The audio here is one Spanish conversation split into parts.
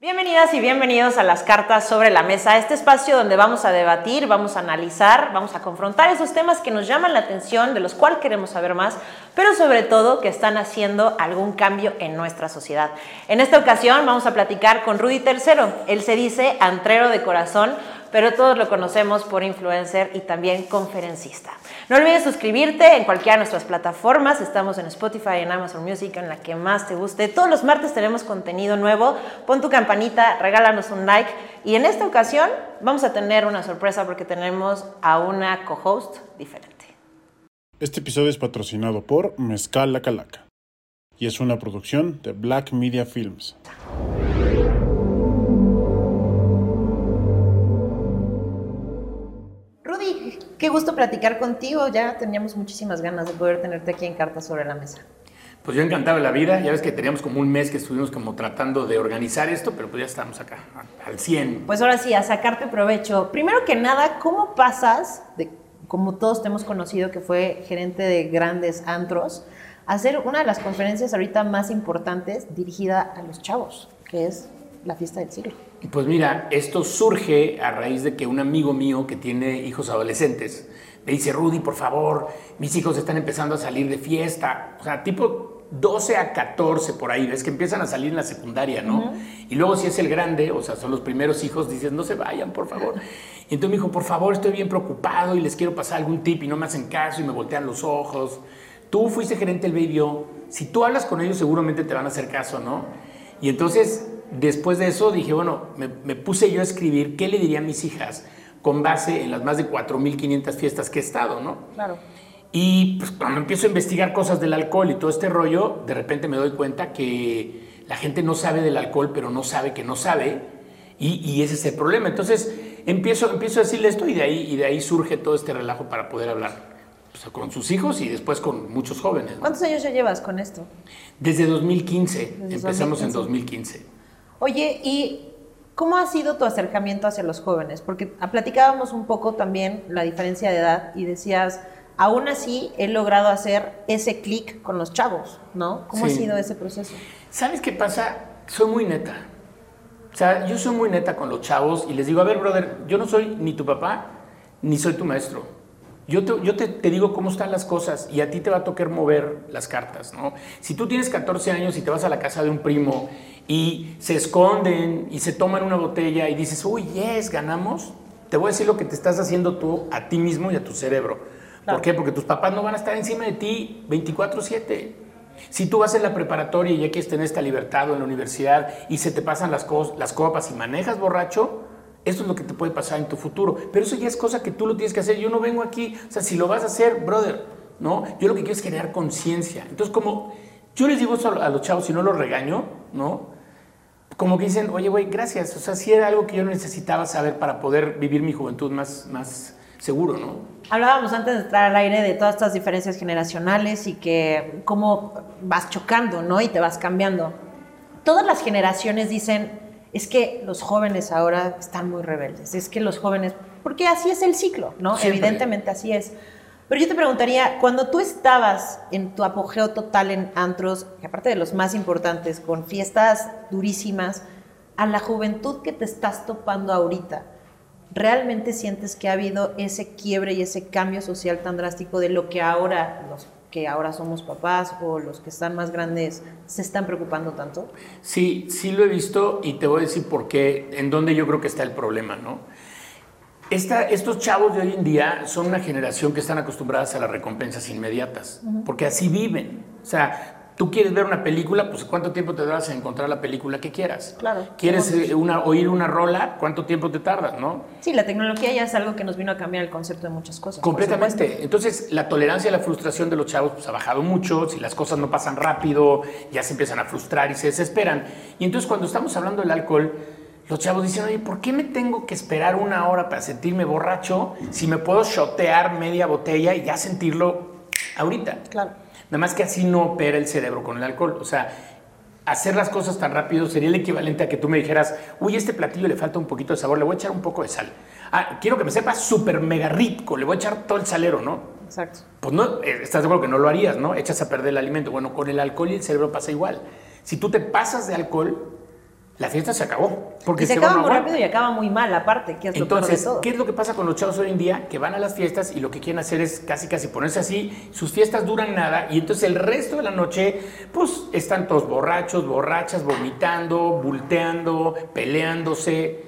Bienvenidas y bienvenidos a las cartas sobre la mesa, este espacio donde vamos a debatir, vamos a analizar, vamos a confrontar esos temas que nos llaman la atención, de los cuales queremos saber más, pero sobre todo que están haciendo algún cambio en nuestra sociedad. En esta ocasión vamos a platicar con Rudy Tercero. Él se dice antrero de corazón, pero todos lo conocemos por influencer y también conferencista. No olvides suscribirte en cualquiera de nuestras plataformas. Estamos en Spotify, en Amazon Music, en la que más te guste. Todos los martes tenemos contenido nuevo. Pon tu campanita, regálanos un like. Y en esta ocasión vamos a tener una sorpresa porque tenemos a una co-host diferente. Este episodio es patrocinado por Mezcal La Calaca y es una producción de Black Media Films. Qué gusto platicar contigo. Ya teníamos muchísimas ganas de poder tenerte aquí en Cartas sobre la Mesa. Pues yo encantado de la vida, ya ves que teníamos como un mes que estuvimos como tratando de organizar esto, pero pues ya estamos acá, al 100. Pues ahora sí, a sacarte provecho. Primero que nada, ¿cómo pasas de, como todos te hemos conocido, que fue gerente de grandes antros, a hacer una de las conferencias ahorita más importantes dirigida a los chavos, que es la fiesta del siglo? Pues mira, esto surge a raíz de que un amigo mío que tiene hijos adolescentes me dice, Rudy, por favor, mis hijos están empezando a salir de fiesta. O sea, tipo 12 a 14 por ahí, ves que empiezan a salir en la secundaria, ¿no? Y luego si es el grande, o sea, son los primeros hijos, dices, no se vayan, por favor. Y entonces me dijo, por favor, estoy bien preocupado y les quiero pasar algún tip y no me hacen caso y me voltean los ojos. Tú fuiste gerente del Baby Si tú hablas con ellos, seguramente te van a hacer caso, ¿no? Y entonces, después de eso, dije, bueno, me, me puse yo a escribir qué le diría a mis hijas con base en las más de 4.500 fiestas que he estado, ¿no? Claro. Y pues, cuando empiezo a investigar cosas del alcohol y todo este rollo, de repente me doy cuenta que la gente no sabe del alcohol, pero no sabe que no sabe, y, y ese es el problema. Entonces empiezo, empiezo a decirle esto y de, ahí, y de ahí surge todo este relajo para poder hablar pues, con sus hijos y después con muchos jóvenes. ¿no? ¿Cuántos años ya llevas con esto? Desde 2015, Desde empezamos 2015. en 2015. Oye, ¿y cómo ha sido tu acercamiento hacia los jóvenes? Porque platicábamos un poco también la diferencia de edad y decías, aún así he logrado hacer ese clic con los chavos, ¿no? ¿Cómo ha Sí. sido ese proceso? ¿Sabes qué pasa? Soy muy neta. O sea, yo soy muy neta con los chavos y les digo, a ver, brother, yo no soy ni tu papá, ni soy tu maestro. Yo, te, yo te, te digo cómo están las cosas y a ti te va a tocar mover las cartas, ¿no? Si tú tienes 14 años y te vas a la casa de un primo y se esconden y se toman una botella y dices, uy, yes, ganamos, te voy a decir lo que te estás haciendo tú a ti mismo y a tu cerebro. Claro. ¿Por qué? Porque tus papás no van a estar encima de ti 24/7. Si tú vas en la preparatoria y ya quieres tener esta libertad o en la universidad y se te pasan las, cos- las copas y manejas borracho, esto es lo que te puede pasar en tu futuro. Pero eso ya es cosa que tú lo tienes que hacer. Yo no vengo aquí, o sea, si lo vas a hacer, brother, ¿no? Yo lo que quiero es crear conciencia. Entonces, como yo les digo eso a los chavos y no los regaño, ¿no? Como que dicen, oye, güey, gracias. O sea, sí era algo que yo necesitaba saber para poder vivir mi juventud más, más seguro, ¿no? Hablábamos antes de entrar al aire de todas estas diferencias generacionales y que cómo vas chocando, ¿no? Y te vas cambiando. Todas las generaciones dicen, es que los jóvenes ahora están muy rebeldes, es que los jóvenes, porque así es el ciclo, ¿no? Siempre. Evidentemente así es. Pero yo te preguntaría, cuando tú estabas en tu apogeo total en antros, que aparte de los más importantes, con fiestas durísimas, a la juventud que te estás topando ahorita, ¿realmente sientes que ha habido ese quiebre y ese cambio social tan drástico de lo que ahora los que ahora somos papás o los que están más grandes se están preocupando tanto? Sí, sí lo he visto y te voy a decir por qué, en dónde yo creo que está el problema, ¿no? Esta- estos chavos de hoy en día son una generación que están acostumbradas a las recompensas inmediatas, porque así viven. O sea, tú quieres ver una película, pues ¿cuánto tiempo te tardas en encontrar la película que quieras? Claro. ¿Quieres eh, una, oír una rola? ¿Cuánto tiempo te tardas, no? Sí, la tecnología ya es algo que nos vino a cambiar el concepto de muchas cosas. Completamente. Entonces, la tolerancia y la frustración de los chavos pues, ha bajado mucho. Si las cosas no pasan rápido, ya se empiezan a frustrar y se desesperan. Y entonces, cuando estamos hablando del alcohol, los chavos dicen, oye, ¿por qué me tengo que esperar una hora para sentirme borracho si me puedo shotear media botella y ya sentirlo ahorita? Claro. Nada más que así no opera el cerebro con el alcohol. O sea, hacer las cosas tan rápido sería el equivalente a que tú me dijeras, uy, este platillo le falta un poquito de sabor, le voy a echar un poco de sal. Ah, quiero que me sepa súper mega rico, le voy a echar todo el salero, ¿no? Exacto. Pues no, eh, estás de acuerdo que no lo harías, ¿no? Echas a perder el alimento. Bueno, con el alcohol y el cerebro pasa igual. Si tú te pasas de alcohol, la fiesta se acabó. Porque y se, se acaba muy rápido y acaba muy mal, aparte, que es lo peor de Entonces, todo. ¿qué es lo que pasa con los chavos hoy en día? Que van a las fiestas y lo que quieren hacer es casi casi ponerse así, sus fiestas duran nada y entonces el resto de la noche, pues están todos borrachos, borrachas, vomitando, bulteando, peleándose.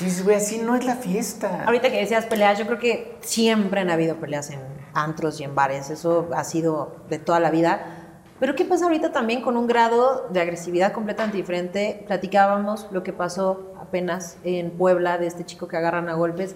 Dices, güey, así no es la fiesta. Ahorita que decías peleas, yo creo que siempre han habido peleas en antros y en bares, eso ha sido de toda la vida. Pero ¿qué pasa ahorita también con un grado de agresividad completamente diferente? Platicábamos lo que pasó apenas en Puebla de este chico que agarran a golpes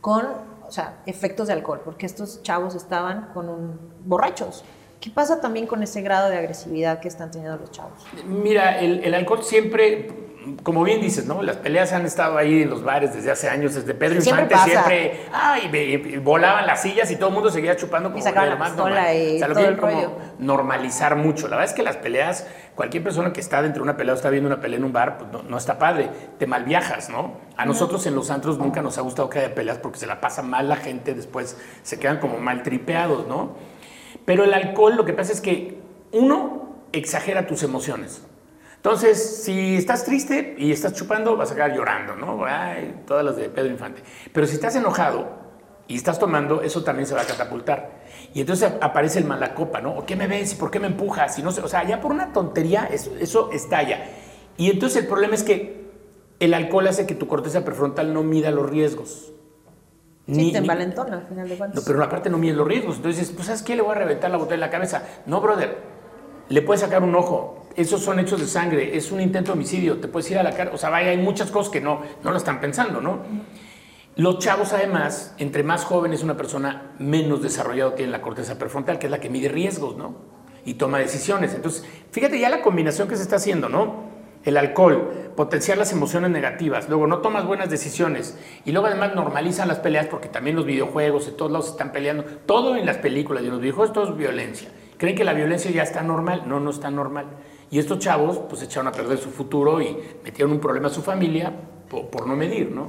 con, o sea, efectos de alcohol, porque estos chavos estaban con borrachos. ¿Qué pasa también con ese grado de agresividad que están teniendo los chavos? Mira, el alcohol siempre, como bien dices, ¿no? Las peleas han estado ahí en los bares desde hace años, desde Pedro Siempre Infante pasa. siempre, ay, volaban las sillas y todo el mundo seguía chupando como sacaban de la más normal. y o sea, lo todo el como rollo. normalizar mucho. La verdad es que las peleas, cualquier persona que está dentro de una pelea o está viendo una pelea en un bar, pues no, no está padre, te malviajas, ¿no? A nosotros en los antros nunca nos ha gustado que haya peleas porque se la pasa mal la gente, después se quedan como mal tripeados, ¿no? Pero el alcohol lo que pasa es que uno exagera tus emociones. Entonces, si estás triste y estás chupando, vas a acabar llorando, ¿no? Ay, todas las de Pedro Infante. Pero si estás enojado y estás tomando, eso también se va a catapultar. Y entonces aparece el malacopa, ¿no? ¿O qué me ves? ¿Y por qué me empujas? Y no sé, o sea, ya por una tontería eso, eso estalla. Y entonces el problema es que el alcohol hace que tu corteza prefrontal no mida los riesgos. Sí, Ni- te envalentona al final de no, cuentas. pero aparte no mide los riesgos. Entonces dices, pues ¿sabes qué? Le voy a reventar la botella en la cabeza. No, brother. Le puedes sacar un ojo. Esos son hechos de sangre. Es un intento de homicidio. Te puedes ir a la cara. O sea, vaya, hay muchas cosas que no, no lo están pensando, ¿no? Los chavos, además, entre más joven es una persona, menos desarrollado tiene la corteza prefrontal, que es la que mide riesgos, ¿no? Y toma decisiones. Entonces, fíjate ya la combinación que se está haciendo, ¿no? El alcohol, potenciar las emociones negativas, luego no tomas buenas decisiones y luego además normalizan las peleas porque también los videojuegos, en todos lados están peleando, todo en las películas y en los videojuegos todo es violencia. Creen que la violencia ya está normal, no, no está normal. Y estos chavos pues echaron a perder su futuro y metieron un problema a su familia por, no medir, ¿no?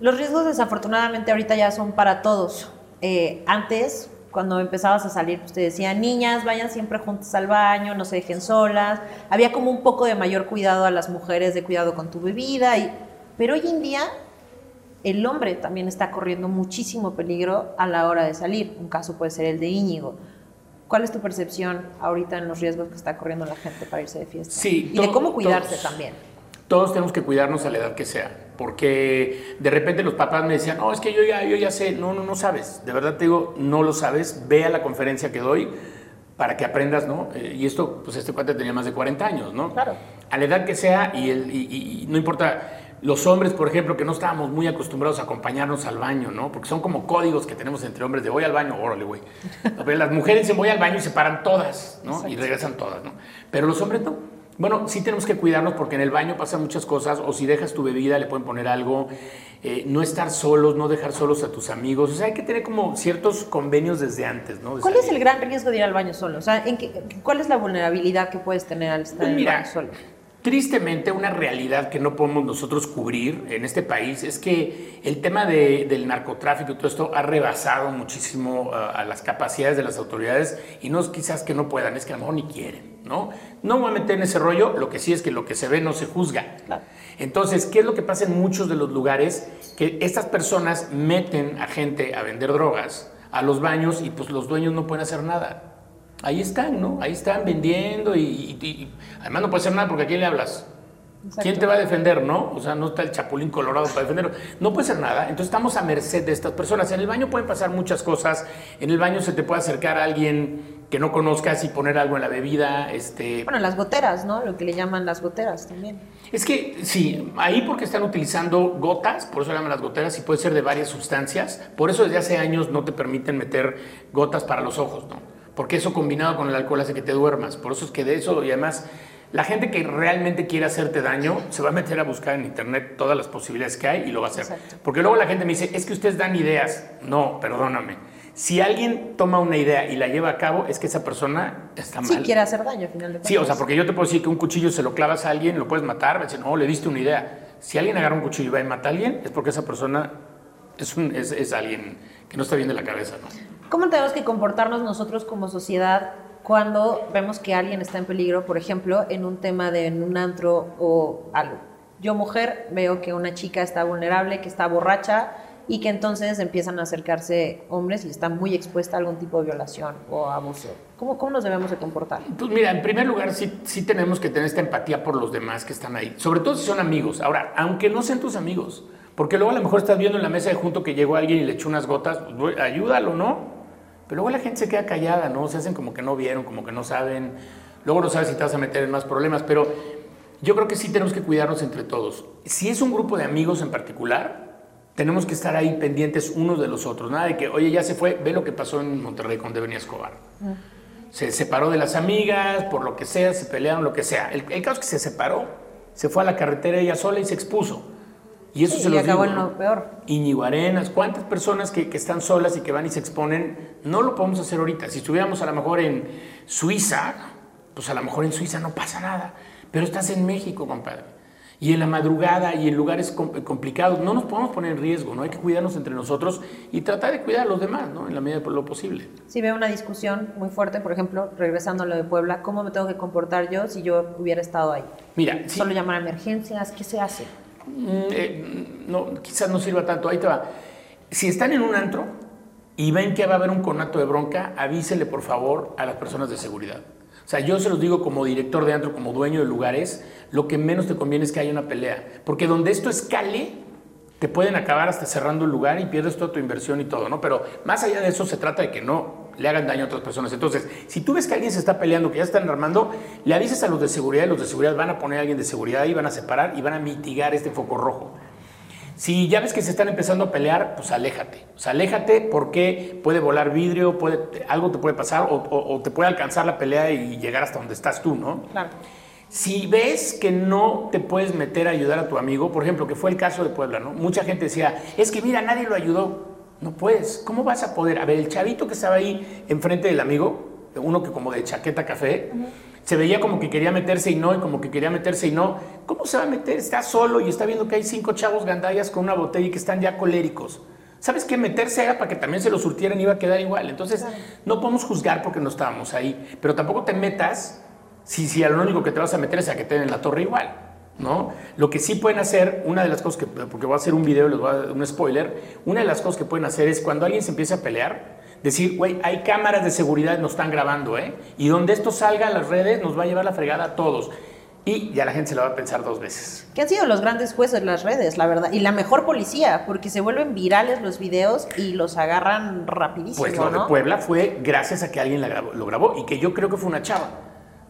Los riesgos desafortunadamente ahorita ya son para todos. Eh, antes, cuando empezabas a salir, pues te decían, niñas, vayan siempre juntas al baño, no se dejen solas. Había como un poco de mayor cuidado a las mujeres, de cuidado con tu bebida. Y... Pero hoy en día el hombre también está corriendo muchísimo peligro a la hora de salir. Un caso puede ser el de Íñigo. ¿Cuál es tu percepción ahorita en los riesgos que está corriendo la gente para irse de fiesta? Sí, Y de to- cómo cuidarse todos. también. Todos tenemos que cuidarnos a la edad que sea, porque de repente los papás me decían, no, es que yo ya, yo ya sé, no, no, no sabes, de verdad te digo, no lo sabes, ve a la conferencia que doy para que aprendas, ¿no? Eh, y esto, pues este cuate tenía más de 40 años, ¿no? Claro. A la edad que sea, y, el, y, y- y no importa, los hombres, por ejemplo, que no estábamos muy acostumbrados a acompañarnos al baño, ¿no? Porque son como códigos que tenemos entre hombres de voy al baño, órale, güey. Pero las mujeres dicen voy al baño y se paran todas, ¿no? Y regresan todas, ¿no? Pero los hombres no. Bueno, sí tenemos que cuidarnos porque en el baño pasan muchas cosas, o si dejas tu bebida le pueden poner algo, eh, no estar solos, no dejar solos a tus amigos, o sea, hay que tener como ciertos convenios desde antes, ¿no? De ¿Cuál es el gran riesgo de ir al baño solo? O sea, ¿en qué- ¿cuál es la vulnerabilidad que puedes tener al estar Pues en el baño solo? Tristemente, una realidad que no podemos nosotros cubrir en este país es que el tema de- del narcotráfico y todo esto ha rebasado muchísimo uh, a las capacidades de las autoridades y no es quizás que no puedan, es que a lo mejor ni quieren, ¿no? No me voy a meter en ese rollo, lo que sí es que lo que se ve no se juzga. Claro. Entonces, ¿qué es lo que pasa en muchos de los lugares? Que estas personas meten a gente a vender drogas a los baños y pues los dueños no pueden hacer nada. Ahí están, ¿no? Ahí están vendiendo y, y- y- además no puede hacer nada porque ¿a quién le hablas? ¿Quién te va a defender, no? O sea, no está el chapulín colorado para defenderlo. No puede ser nada. Entonces estamos a merced de estas personas. En el baño pueden pasar muchas cosas. En el baño se te puede acercar a alguien que no conozcas y poner algo en la bebida. Este, Bueno, las goteras, ¿no? Lo que le llaman las goteras también. es que sí, ahí porque están utilizando gotas, por eso le llaman las goteras, y puede ser de varias sustancias. Por eso desde hace años no te permiten meter gotas para los ojos, ¿no? Porque eso combinado con el alcohol hace que te duermas. Por eso es que de eso, y además, la gente que realmente quiere hacerte daño se va a meter a buscar en internet todas las posibilidades que hay y lo va a hacer. Exacto. Porque luego la gente me dice, es que ustedes dan ideas. No, perdóname. Si alguien toma una idea y la lleva a cabo, es que esa persona está mal. Sí quiere hacer daño, al final de cuentas. Sí, o sea, porque yo te puedo decir que un cuchillo se lo clavas a alguien, lo puedes matar, me dicen, no, le diste una idea. Si alguien agarra un cuchillo y va y mata a alguien, es porque esa persona es, un- es, es alguien que no está bien de la cabeza, ¿no? ¿Cómo tenemos que comportarnos nosotros como sociedad cuando vemos que alguien está en peligro, por ejemplo, en un tema de en un antro o algo? yo mujer veo que una chica está vulnerable, que está borracha y que entonces empiezan a acercarse hombres y está muy expuesta a algún tipo de violación o abuso. ¿Cómo, cómo nos debemos de comportar? Pues mira, en primer lugar sí, sí tenemos que tener esta empatía por los demás que están ahí, sobre todo si son amigos. Ahora, aunque no sean tus amigos, porque luego a lo mejor estás viendo en la mesa de junto que llegó alguien y le echó unas gotas, pues, ayúdalo, ¿no? Pero luego la gente se queda callada, ¿no? Se hacen como que no vieron, como que no saben. Luego no sabes si te vas a meter en más problemas, pero yo creo que sí tenemos que cuidarnos entre todos. Si es un grupo de amigos en particular, tenemos que estar ahí pendientes unos de los otros. Nada de que, oye, ya se fue, ve lo que pasó en Monterrey con Devenia Escobar. Se separó de las amigas, por lo que sea, se pelearon, lo que sea. El, caso es que se separó, se fue a la carretera ella sola y se expuso. Y eso se lo acabó en lo peor. Íñigo Arenas, ¿cuántas personas que, que, están solas y que van y se exponen? No lo podemos hacer ahorita. Si estuviéramos a lo mejor en Suiza, pues a lo mejor en Suiza no pasa nada. Pero estás en México, compadre y en la madrugada y en lugares complicados. No nos podemos poner en riesgo, ¿no? Hay que cuidarnos entre nosotros y tratar de cuidar a los demás, ¿no? En la medida de lo posible. Si veo una discusión muy fuerte, por ejemplo, regresando a lo de Puebla, ¿cómo me tengo que comportar yo si yo hubiera estado ahí? Mira, solo llamar a emergencias, ¿qué se hace? Mm, eh, no, quizás no sirva tanto. Ahí te va. Si están en un antro y ven que va a haber un conato de bronca, avísele por favor a las personas de seguridad. O sea, yo se los digo como director de antro, como dueño de lugares, lo que menos te conviene es que haya una pelea. Porque donde esto escale, te pueden acabar hasta cerrando el lugar y pierdes toda tu inversión y todo, ¿no? Pero más allá de eso se trata de que no le hagan daño a otras personas. Entonces, si tú ves que alguien se está peleando, que ya están armando, le avisas a los de seguridad y los de seguridad van a poner a alguien de seguridad y van a separar y van a mitigar este foco rojo. Si ya ves que se están empezando a pelear, pues aléjate. O sea, aléjate porque puede volar vidrio, puede, algo te puede pasar o, te puede alcanzar la pelea y llegar hasta donde estás tú, ¿no? Claro. Si ves que no te puedes meter a ayudar a tu amigo, por ejemplo, que fue el caso de Puebla, ¿no? Mucha gente decía, es que mira, nadie lo ayudó. No puedes. ¿Cómo vas a poder? A ver, el chavito que estaba ahí enfrente del amigo, uno que como de chaqueta café, se veía como que quería meterse y no, y como que quería meterse y no. ¿Cómo se va a meter? Está solo y está viendo que hay cinco chavos gandallas con una botella y que están ya coléricos. ¿Sabes qué? Meterse era para que también se lo surtieran y iba a quedar igual. Entonces, no podemos juzgar porque no estábamos ahí. Pero tampoco te metas si, si a lo único que te vas a meter es a que te den la torre igual. ¿No? Lo que sí pueden hacer, una de las cosas que, porque voy a hacer un video, les voy a dar un spoiler, una de las cosas que pueden hacer es cuando alguien se empieza a pelear, decir, güey, hay cámaras de seguridad, nos están grabando, ¿eh? Y donde esto salga a las redes, nos va a llevar la fregada a todos. Y ya la gente se lo va a pensar dos veces. ¿Qué han sido los grandes jueces las redes, la verdad? Y la mejor policía, porque se vuelven virales los videos y los agarran rapidísimo. Pues lo de Puebla fue gracias a que alguien lo grabó y que yo creo que fue una chava.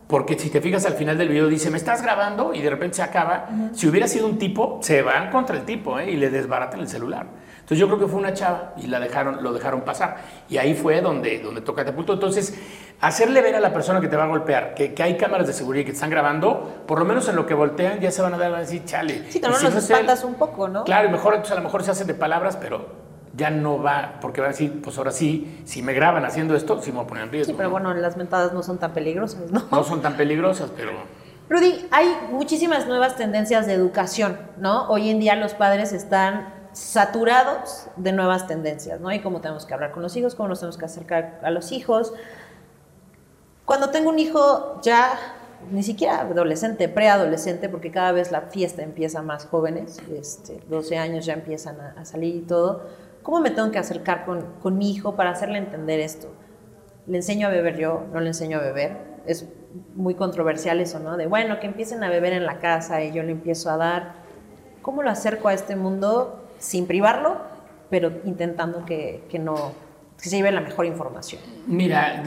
Porque si te fijas al final del video dice, me estás grabando y de repente se acaba. Si hubiera sido un tipo, se van contra el tipo ¿eh? y le desbaratan el celular. Entonces yo creo que fue una chava y la dejaron, lo dejaron pasar. Y ahí fue donde, donde toca punto. Entonces, hacerle ver a la persona que te va a golpear que, que, hay cámaras de seguridad que te están grabando, por lo menos en lo que voltean ya se van a dar a decir, chale. Sí, también los espantas un poco, ¿no? Claro, mejor, entonces a lo mejor se hacen de palabras, pero ya no va, porque va a decir, pues ahora sí, si me graban haciendo esto, sí me voy a poner en riesgo. Sí, pero bueno, las mentadas no son tan peligrosas, ¿no? No son tan peligrosas, pero... Rudy, hay muchísimas nuevas tendencias de educación, ¿no? Hoy en día los padres están saturados de nuevas tendencias, ¿no? Y cómo tenemos que hablar con los hijos, cómo nos tenemos que acercar a los hijos. Cuando tengo un hijo ya ni siquiera adolescente, preadolescente, porque cada vez la fiesta empieza más jóvenes, este, 12 años ya empiezan a, salir y todo, ¿cómo me tengo que acercar con, con, mi hijo para hacerle entender esto? ¿Le enseño a beber yo? ¿No le enseño a beber? Es muy controversial eso, ¿no? De, bueno, que empiecen a beber en la casa y yo le empiezo a dar. ¿Cómo lo acerco a este mundo sin privarlo, pero intentando que, que no que se lleve la mejor información. Mira,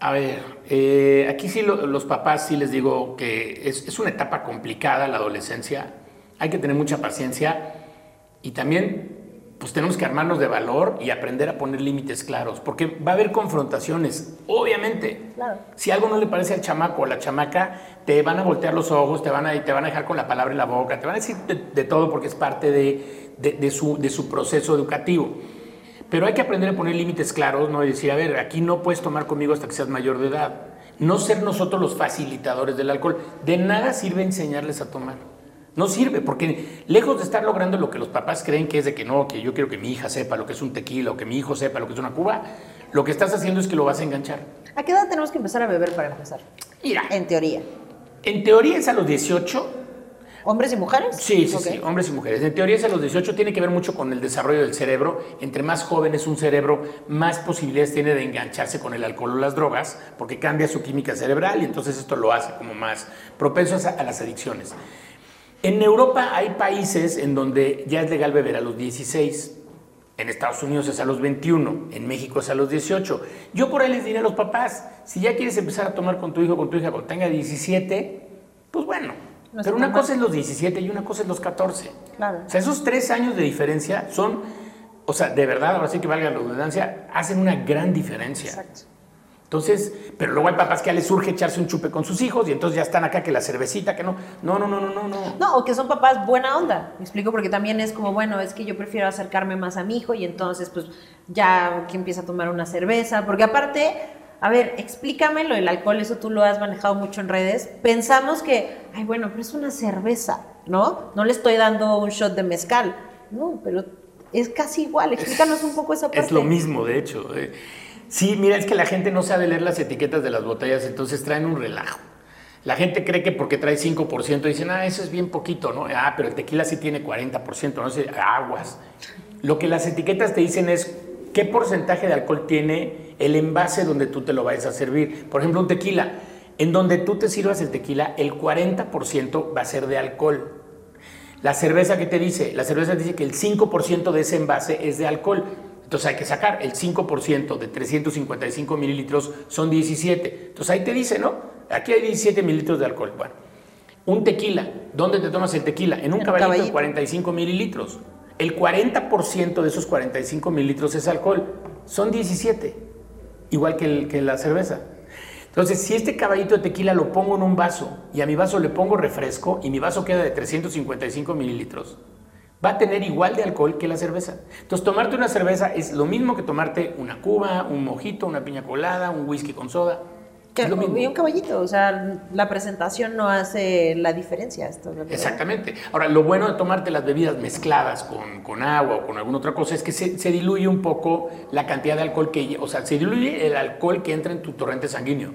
a ver, eh, aquí sí los papás sí les digo que es, es, una etapa complicada la adolescencia, hay que tener mucha paciencia y también pues tenemos que armarnos de valor y aprender a poner límites claros, porque va a haber confrontaciones, obviamente. Claro. Si algo no le parece al chamaco o a la chamaca, te van a voltear los ojos, te van a, te van a dejar con la palabra en la boca, te van a decir de, todo porque es parte de, de, su, de su proceso educativo. Pero hay que aprender a poner límites claros, ¿no? Y decir, a ver, aquí no puedes tomar conmigo hasta que seas mayor de edad. No ser nosotros los facilitadores del alcohol. De nada sirve enseñarles a tomar. No sirve, porque lejos de estar logrando lo que los papás creen que es de que no, que yo quiero que mi hija sepa lo que es un tequila o que mi hijo sepa lo que es una cuba, lo que estás haciendo es que lo vas a enganchar. ¿A qué edad tenemos que empezar a beber para empezar? Mira. En teoría. En teoría es a los 18, ¿Hombres y mujeres? Sí, sí, sí, hombres y mujeres. En teoría es a los 18, tiene que ver mucho con el desarrollo del cerebro. Entre más joven es un cerebro, más posibilidades tiene de engancharse con el alcohol o las drogas, porque cambia su química cerebral y entonces esto lo hace como más propenso a las adicciones. En Europa hay países en donde ya es legal beber a los 16. En Estados Unidos es a los 21, en México es a los 18. Yo por ahí les diré a los papás, si ya quieres empezar a tomar con tu hijo con tu hija cuando tenga 17, pues bueno. No Pero una cosa es los 17 y una cosa es los 14. Claro. O sea, esos tres años de diferencia son, o sea, de verdad, ahora sí que valga la redundancia, hacen una gran diferencia. Exacto. Entonces, pero luego hay papás que ya les surge echarse un chupe con sus hijos y entonces ya están acá que la cervecita, que no. No, no, no, no, no, no. No, o que son papás buena onda, me explico, porque también es como, bueno, es que yo prefiero acercarme más a mi hijo y entonces pues ya que empieza a tomar una cerveza, porque aparte, a ver, explícame lo del alcohol, eso tú lo has manejado mucho en redes, pensamos que, ay, bueno, pero es una cerveza, ¿no? No le estoy dando un shot de mezcal, no, pero es casi igual, explícanos un poco esa parte. Es lo mismo, de hecho. eh. Sí, mira, es que la gente no sabe leer las etiquetas de las botellas, entonces traen un relajo. La gente cree que porque trae 5% dicen, ah, eso es bien poquito, ¿no? Ah, pero el tequila sí tiene 40%, no sé, aguas. Lo que las etiquetas te dicen es qué porcentaje de alcohol tiene el envase donde tú te lo vayas a servir. Por ejemplo, un tequila. En donde tú te sirvas el tequila, el 40% va a ser de alcohol. La cerveza que te dice, la cerveza dice que el 5% de ese envase es de alcohol. Entonces hay que sacar el 5% de 355 mililitros son 17. Entonces ahí te dice, ¿no? Aquí hay 17 mililitros de alcohol. Bueno, un tequila. ¿Dónde te tomas el tequila? En un En un caballito, de caballito. 45 mililitros. El 40% de esos 45 mililitros es alcohol. Son 17. Igual que, el- que la cerveza. Entonces, si este caballito de tequila lo pongo en un vaso y a mi vaso le pongo refresco y mi vaso queda de 355 mililitros, va a tener igual de alcohol que la cerveza. Entonces, tomarte una cerveza es lo mismo que tomarte una cuba, un mojito, una piña colada, un whisky con soda. Que- es lo mismo. y un caballito, o sea, la presentación no hace la diferencia. Exactamente. Ahora, lo bueno de tomarte las bebidas mezcladas con, con agua o con alguna otra cosa es que se, se diluye un poco la cantidad de alcohol que, o sea, se diluye el alcohol que entra en tu torrente sanguíneo.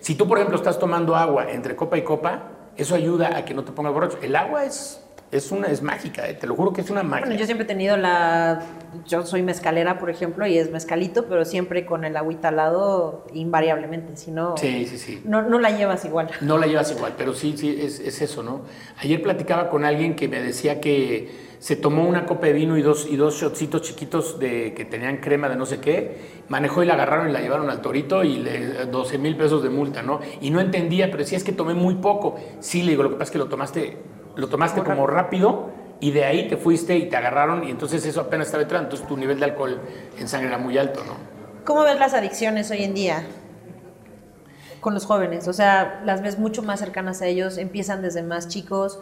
Si tú, por ejemplo, estás tomando agua entre copa y copa, eso ayuda a que no te pongas borracho. El agua es, es, una, es mágica, eh, te lo juro que es una magia. Bueno, yo siempre he tenido la. Yo soy mezcalera, por ejemplo, y es mezcalito, pero siempre con el agüita al lado, invariablemente. Si no, Sí, sí, sí. no, no la llevas igual. No la llevas igual, pero sí, sí, es, es eso, ¿no? Ayer platicaba con alguien que me decía que se tomó una copa de vino y dos, y dos shotcitos chiquitos de, que tenían crema de no sé qué, manejó y la agarraron y la llevaron al torito y le 12 mil pesos de multa, ¿no? Y no entendía, pero decía, es que tomé muy poco. Sí, le digo, lo que pasa es que lo tomaste, lo tomaste como rápido y de ahí te fuiste y te agarraron y entonces eso apenas estaba entrando, entonces tu nivel de alcohol en sangre era muy alto, ¿no? ¿Cómo ves las adicciones hoy en día con los jóvenes? O sea, las ves mucho más cercanas a ellos, empiezan desde más chicos.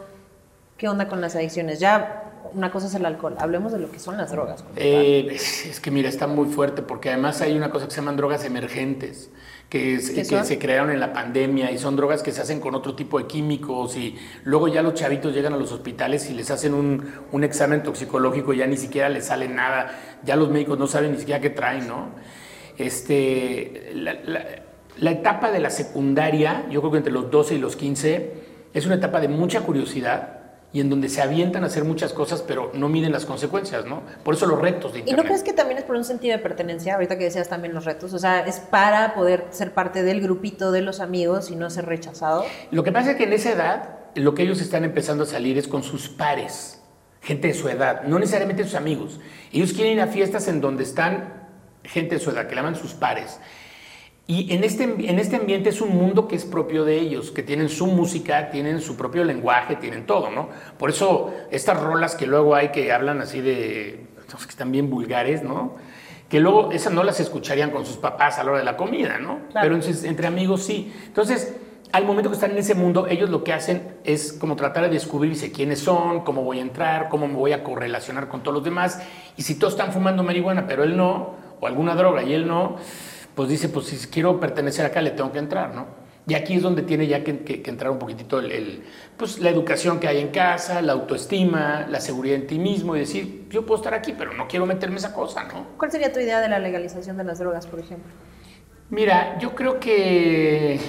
¿Qué onda con las adicciones? Ya una cosa es el alcohol, hablemos de lo que son las drogas. Eh, es es que mira, está muy fuerte porque además hay una cosa que se llaman drogas emergentes, que, se crearon en la pandemia y son drogas que se hacen con otro tipo de químicos y luego ya los chavitos llegan a los hospitales y les hacen un, un examen toxicológico y ya ni siquiera les sale nada, ya los médicos no saben ni siquiera qué traen, ¿no? Este, la, la- la etapa de la secundaria, yo creo que entre los 12 y los 15, es una etapa de mucha curiosidad y en donde se avientan a hacer muchas cosas, pero no miden las consecuencias, ¿no? Por eso los retos de ¿Y no crees que también es por un sentido de pertenencia? Ahorita que decías también los retos, o sea, es para poder ser parte del grupito de los amigos y no ser rechazado. Lo que pasa es que en esa edad, lo que ellos están empezando a salir es con sus pares, gente de su edad, no necesariamente sus amigos. Ellos quieren ir a fiestas en donde están gente de su edad, que llaman sus pares. Y en este, en este ambiente es un mundo que es propio de ellos, que tienen su música, tienen su propio lenguaje, tienen todo, ¿no? Por eso estas rolas que luego hay que hablan así de, que están bien vulgares, ¿no? Que luego esas no las escucharían con sus papás a la hora de la comida, ¿no? Claro. Pero entonces, entre amigos sí. Entonces, al momento que están en ese mundo, ellos lo que hacen es como tratar de descubrirse quiénes son, cómo voy a entrar, cómo me voy a correlacionar con todos los demás. Y si todos están fumando marihuana, pero él no, o alguna droga y él no, pues dice, pues si quiero pertenecer acá, le tengo que entrar, ¿no? Y aquí es donde tiene ya que, que- que entrar un poquitito el, el, pues, la educación que hay en casa, la autoestima, la seguridad en ti mismo y decir, yo puedo estar aquí, pero no quiero meterme esa cosa, ¿no? ¿Cuál sería tu idea de la legalización de las drogas, por ejemplo? Mira, yo creo que.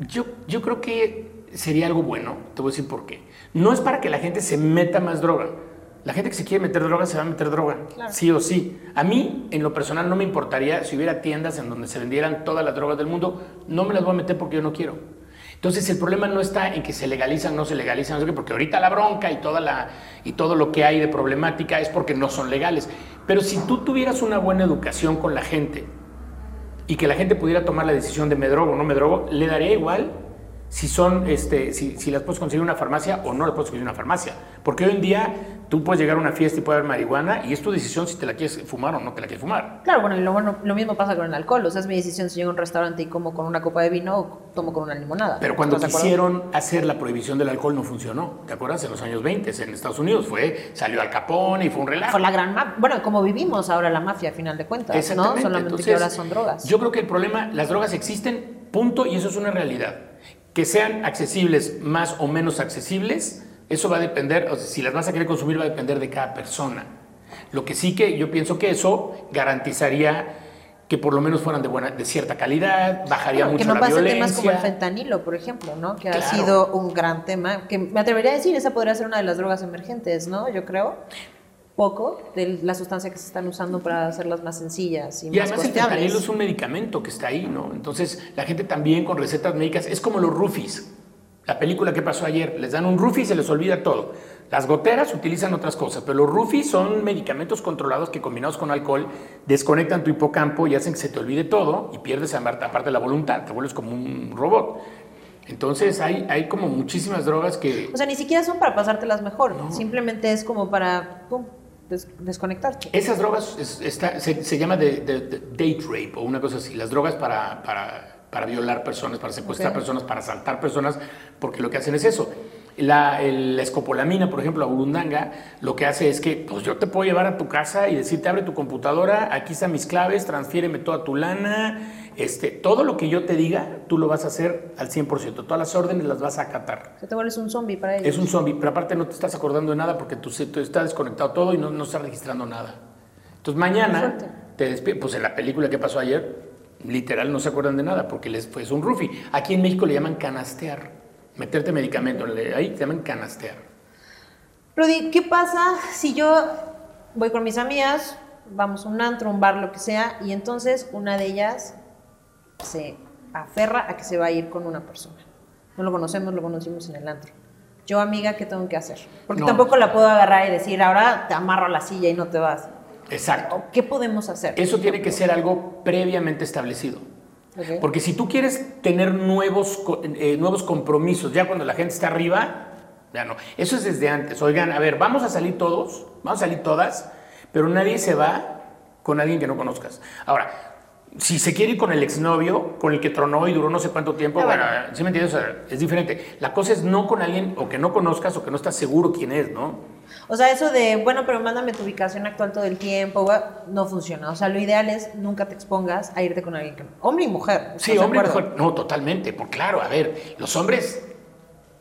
Yo, yo creo que sería algo bueno. Te voy a decir por qué. No es para que la gente se meta más droga. La gente que se quiere meter droga se va a meter droga, sí o sí. A mí, en lo personal, no me importaría si hubiera tiendas en donde se vendieran todas las drogas del mundo, no me las voy a meter porque yo no quiero. Entonces el problema no está en que se legalizan, no se legalizan, no sé qué, porque ahorita la bronca y, toda la, y todo lo que hay de problemática es porque no son legales. Pero si tú tuvieras una buena educación con la gente y que la gente pudiera tomar la decisión de me drogo o no me drogo, le daría igual si son, este, si, si, las puedes conseguir en una farmacia o no las puedes conseguir en una farmacia. Porque hoy en día tú puedes llegar a una fiesta y puede haber marihuana y es tu decisión si te la quieres fumar o no te la quieres fumar. Claro, bueno, y lo, bueno, lo mismo pasa con el alcohol. O sea, es mi decisión si llego a un restaurante y como con una copa de vino o tomo con una limonada. Pero cuando quisieron hacer la prohibición del alcohol no funcionó. ¿Te acuerdas? En los años 20 en Estados Unidos fue, salió Al Capone y fue un relajo. Fue la gran Bueno, como vivimos ahora la mafia a final de cuentas, ¿no? Solamente que ahora son drogas. Yo creo que el problema, las drogas existen, punto, y eso es una realidad que sean accesibles más o menos accesibles, eso va a depender, o sea, si las vas a querer consumir va a depender de cada persona. Lo que sí que yo pienso que eso garantizaría que por lo menos fueran de buena, de cierta calidad, bajaría mucho la violencia. Que no pase temas como el fentanilo, por ejemplo, ¿no? Que ha sido un gran tema, que me atrevería a decir, esa podría ser una de las drogas emergentes, ¿no? Yo creo poco de la sustancia que se están usando para hacerlas más sencillas y, y además el fentanilo es un medicamento que está ahí, ¿no? Entonces la gente también con recetas médicas es como los rufis. La película que pasó ayer, les dan un rufi y se les olvida todo. Las goteras utilizan otras cosas, pero los rufis son medicamentos controlados que combinados con alcohol desconectan tu hipocampo y hacen que se te olvide todo y pierdes aparte la voluntad, te vuelves como un robot. Entonces hay, hay como muchísimas drogas que... O sea, ni siquiera son para pasártelas mejor, simplemente es como para desconectarte. Esas drogas se, llama de, date rape o una cosa así, las drogas para, para, violar personas, para secuestrar personas, para asaltar personas, porque lo que hacen es eso. La, escopolamina, por ejemplo, la burundanga, lo que hace es que pues yo te puedo llevar a tu casa y decirte, abre tu computadora, aquí están mis claves, transfiéreme toda tu lana, este, todo lo que yo te diga, tú lo vas a hacer al 100%. Todas las órdenes las vas a acatar. O te vuelves un zombie para ellos. Es un zombie, pero aparte no te estás acordando de nada porque tú, tú estás desconectado todo y no, no estás registrando nada. Entonces mañana te pues en la película que pasó ayer, literal no se acuerdan de nada porque les fue un rufi. Aquí en México le llaman canastear, meterte medicamento, ahí te llaman canastear. Rudy, ¿qué pasa si yo voy con mis amigas, vamos a un antro, un bar, lo que sea, y entonces una de ellas se aferra a que se va a ir con una persona. No lo conocemos, lo conocimos en el antro. Yo, amiga, ¿qué tengo que hacer? Porque tampoco la puedo agarrar y decir, ahora te amarro a la silla y no te vas. Exacto. ¿Qué podemos hacer? Eso tiene que ser algo previamente establecido. Porque si tú quieres tener nuevos, eh, nuevos compromisos, ya cuando la gente está arriba, ya no. Eso es desde antes. Oigan, a ver, vamos a salir todos, vamos a salir todas, pero nadie se va con alguien que no conozcas. Ahora, si se quiere ir con el exnovio, con el que tronó y duró no sé cuánto tiempo, ah, bueno, ¿sí me entiendes? es diferente. La cosa es no con alguien o que no conozcas o que no estás seguro quién es, ¿no? O sea, eso de, bueno, pero mándame tu ubicación actual todo el tiempo, no funciona. O sea, lo ideal es nunca te expongas a irte con alguien que... Hombre y mujer. Sí, hombre y mujer. No, totalmente. Por claro, a ver, los hombres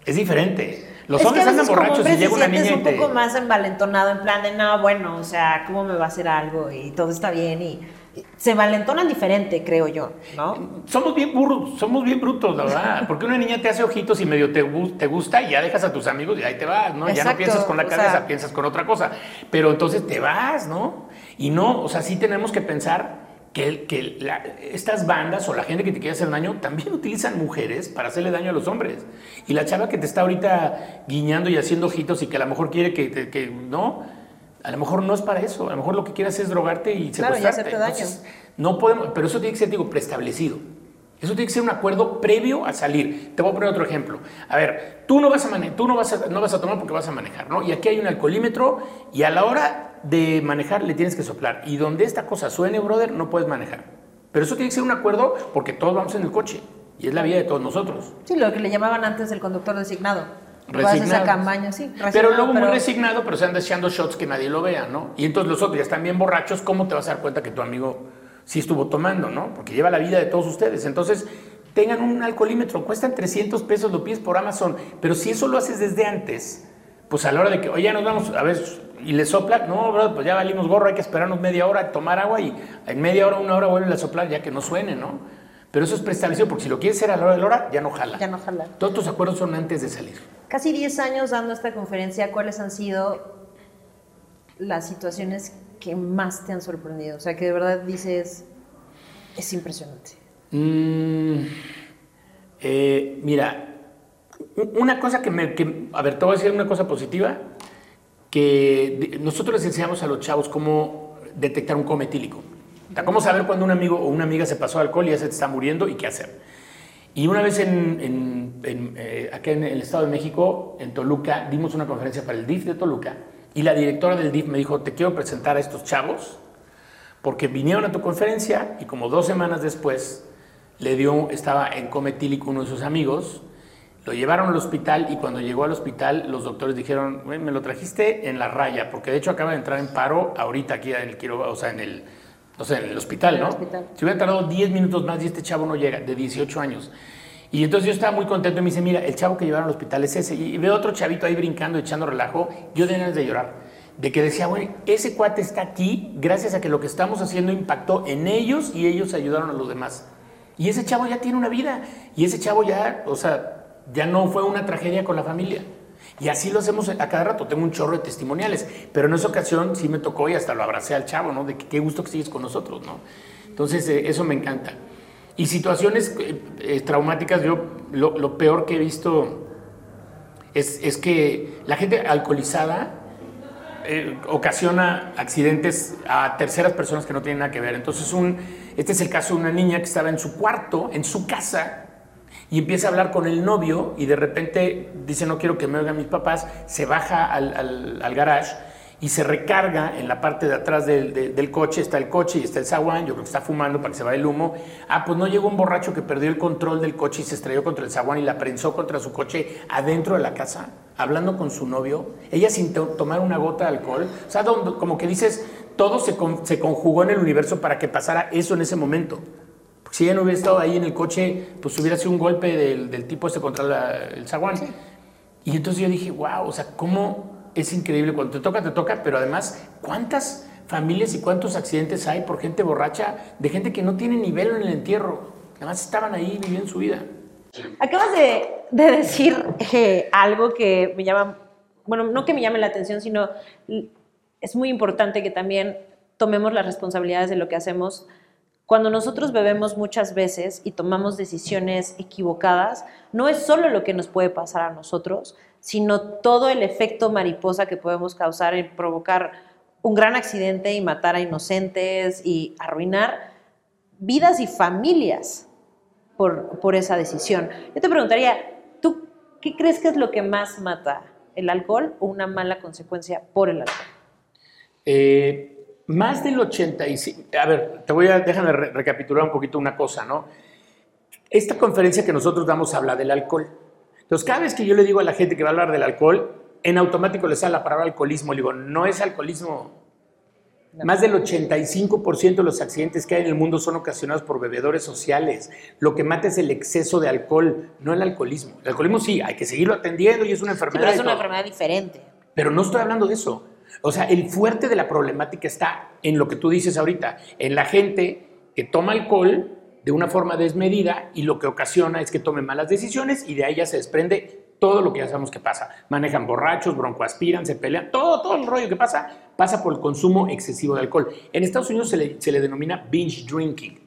es diferente. Los hombres andan borrachos y llega una niña y un poco más envalentonado, en plan de, no, bueno, o sea, ¿cómo me va a hacer algo? Y todo está bien y se valentonan diferente, creo yo, ¿no? Somos bien burros, somos bien brutos, la verdad. Porque una niña te hace ojitos y medio te, te gusta y ya dejas a tus amigos y ahí te vas, ¿no? ya no piensas con la cabeza, piensas con otra cosa. Pero entonces te vas, ¿no? Y no, o sea, sí tenemos que pensar que, que estas bandas o la gente que te quiere hacer daño también utilizan mujeres para hacerle daño a los hombres. Y la chava que te está ahorita guiñando y haciendo ojitos y que a lo mejor quiere que, que ¿no? A lo mejor no es para eso, a lo mejor lo que quieres es drogarte y claro, y hacerte daño. no podemos, pero eso tiene que ser, digo, preestablecido. Eso tiene que ser un acuerdo previo a salir. Te voy a poner otro ejemplo. A ver, tú no vas a, tú no vas a, no vas a tomar porque vas a manejar, ¿no? Y aquí hay un alcoholímetro y a la hora de manejar le tienes que soplar. Y donde esta cosa suene, brother, no puedes manejar. Pero eso tiene que ser un acuerdo porque todos vamos en el coche. Y es la vida de todos nosotros. Sí, lo que le llamaban antes el conductor designado. Resignado. campaña, sí. pero luego muy resignado, pero se anda echando shots que nadie lo vea, ¿no? Y entonces los otros ya están bien borrachos, ¿cómo te vas a dar cuenta que tu amigo sí estuvo tomando, ¿no? Porque lleva la vida de todos ustedes. Entonces, tengan un alcoholímetro, cuestan 300 pesos, lo pides por Amazon, pero si eso lo haces desde antes, pues a la hora de que, oye, ya nos vamos, a ver, y le sopla, no, bro, pues ya valimos gorro, hay que esperarnos media hora, tomar agua y en media hora, una hora vuelve a soplar ya que no suene, ¿no? Pero eso es preestablecido porque si lo quieres hacer a la hora de la hora, ya no jala. Ya no jala. Todos tus acuerdos son antes de salir. Casi 10 años dando esta conferencia, ¿cuáles han sido las situaciones que más te han sorprendido? O sea, que de verdad dices, es impresionante. Mm, eh, mira, una cosa que me... Que, a ver, te voy a decir una cosa positiva, que nosotros les enseñamos a los chavos cómo detectar un coma etílico. cómo saber cuando un amigo o una amiga se pasó alcohol y ya se te está muriendo y qué hacer. Y una vez en, eh, acá en el Estado de México, en Toluca, dimos una conferencia para el DIF de Toluca y la directora del DIF me dijo, te quiero presentar a estos chavos porque vinieron a tu conferencia y como dos semanas después le dio, estaba en cometílico uno de sus amigos, lo llevaron al hospital y cuando llegó al hospital los doctores dijeron, me lo trajiste en la raya, porque de hecho acaba de entrar en paro ahorita aquí en el o sea, en el, o sea, en el hospital, ¿no? Si hubiera tardado 10 minutos más y este chavo no llega, de 18 años. Y entonces yo estaba muy contento y me dice, mira, el chavo que llevaron al hospital es ese. Y veo otro chavito ahí brincando, echando relajo. Yo tenía ganas de llorar. De que decía, bueno, ese cuate está aquí gracias a que lo que estamos haciendo impactó en ellos y ellos ayudaron a los demás. Y ese chavo ya tiene una vida. Y ese chavo ya, o sea, ya no fue una tragedia con la familia. Y así lo hacemos a cada rato. Tengo un chorro de testimoniales. Pero en esa ocasión sí me tocó y hasta lo abracé al chavo, ¿no? De qué gusto que sigues con nosotros, ¿no? Entonces, eh, eso me encanta. Y situaciones eh, eh, traumáticas, yo lo, peor que he visto es, que la gente alcoholizada ocasiona accidentes a terceras personas que no tienen nada que ver. Entonces, un, este es el caso de una niña que estaba en su cuarto, en su casa, y empieza a hablar con el novio y de repente dice no quiero que me oigan mis papás, se baja al, al, garage y se recarga en la parte de atrás del, del, coche, está el coche y está el zaguán, yo creo que está fumando para que se vaya el humo. Ah, pues no llegó un borracho que perdió el control del coche y se estrelló contra el zaguán y la prensó contra su coche adentro de la casa, hablando con su novio, ella sin tomar una gota de alcohol. O sea, como que dices, todo se, se conjugó en el universo para que pasara eso en ese momento. Si ella no hubiera estado ahí en el coche, pues hubiera sido un golpe del, tipo este contra el zaguán. Y entonces yo dije, wow, o sea, cómo es increíble. Cuando te toca, te toca, pero además, ¿cuántas familias y cuántos accidentes hay por gente borracha, de gente que no tiene nivel en el entierro? Además estaban ahí viviendo su vida. Acabas de, decir eh, algo que me llama, bueno, no que me llame la atención, sino es muy importante que también tomemos las responsabilidades de lo que hacemos cuando nosotros bebemos muchas veces y tomamos decisiones equivocadas, no es solo lo que nos puede pasar a nosotros, sino todo el efecto mariposa que podemos causar en provocar un gran accidente y matar a inocentes y arruinar vidas y familias por, por esa decisión. Yo te preguntaría, ¿tú qué crees que es lo que más mata? ¿El alcohol o una mala consecuencia por el alcohol? Eh, más del 85, a ver, te voy a, déjame recapitular un poquito una cosa, ¿no? Esta conferencia que nosotros damos habla del alcohol. Entonces, cada vez que yo le digo a la gente que va a hablar del alcohol, en automático le sale la palabra alcoholismo. Le digo, no es alcoholismo. Más del 85% de los accidentes que hay en el mundo son ocasionados por bebedores sociales. Lo que mata es el exceso de alcohol, no el alcoholismo. El alcoholismo sí, hay que seguirlo atendiendo y es una enfermedad. pero es una enfermedad diferente. Pero no estoy hablando de eso. O sea, el fuerte de la problemática está en lo que tú dices ahorita, en la gente que toma alcohol de una forma desmedida y lo que ocasiona es que tome malas decisiones y de ahí ya se desprende todo lo que ya sabemos que pasa. Manejan borrachos, broncoaspiran, se pelean, todo, todo el rollo que pasa pasa por el consumo excesivo de alcohol. En Estados Unidos se le, denomina binge drinking.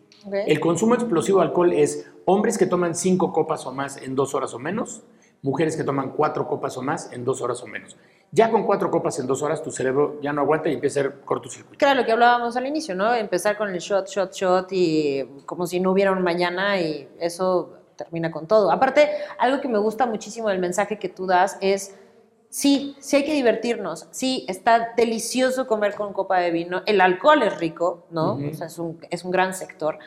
El consumo explosivo de alcohol es hombres que toman cinco copas o más en dos horas o menos, mujeres que toman cuatro copas o más en dos horas o menos. Ya con cuatro copas en dos horas tu cerebro ya no aguanta y empieza a ser cortocircuito. Claro, lo que hablábamos al inicio, ¿no? Empezar con el shot, shot, shot y como si no hubiera un mañana y eso termina con todo. Aparte, algo que me gusta muchísimo del mensaje que tú das es, sí, sí hay que divertirnos, sí, está delicioso comer con copa de vino, el alcohol es rico, ¿no? O sea, es un, es un gran sector,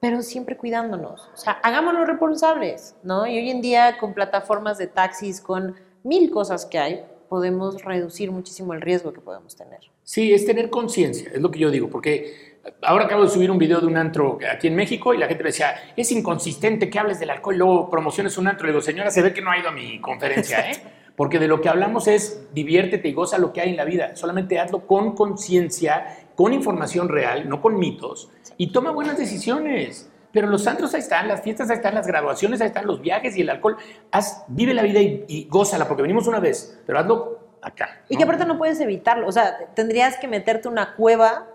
pero siempre cuidándonos. O sea, hagámonos responsables, ¿no? Y hoy en día con plataformas de taxis, con mil cosas que hay, podemos reducir muchísimo el riesgo que podemos tener. Sí, es tener conciencia, es lo que yo digo, porque ahora acabo de subir un video de un antro aquí en México y la gente me decía, es inconsistente que hables del alcohol y luego promociones un antro. Le digo, señora, se ve que no ha ido a mi conferencia, ¿eh? Porque de lo que hablamos es diviértete y goza lo que hay en la vida. Solamente hazlo con conciencia, con información real, no con mitos, y toma buenas decisiones. Pero los antros ahí están, las fiestas ahí están, las graduaciones ahí están, los viajes y el alcohol. Haz, vive la vida y, y gózala, porque venimos una vez, pero hazlo acá. Y ¿no? que aparte no puedes evitarlo. O sea, tendrías que meterte una cueva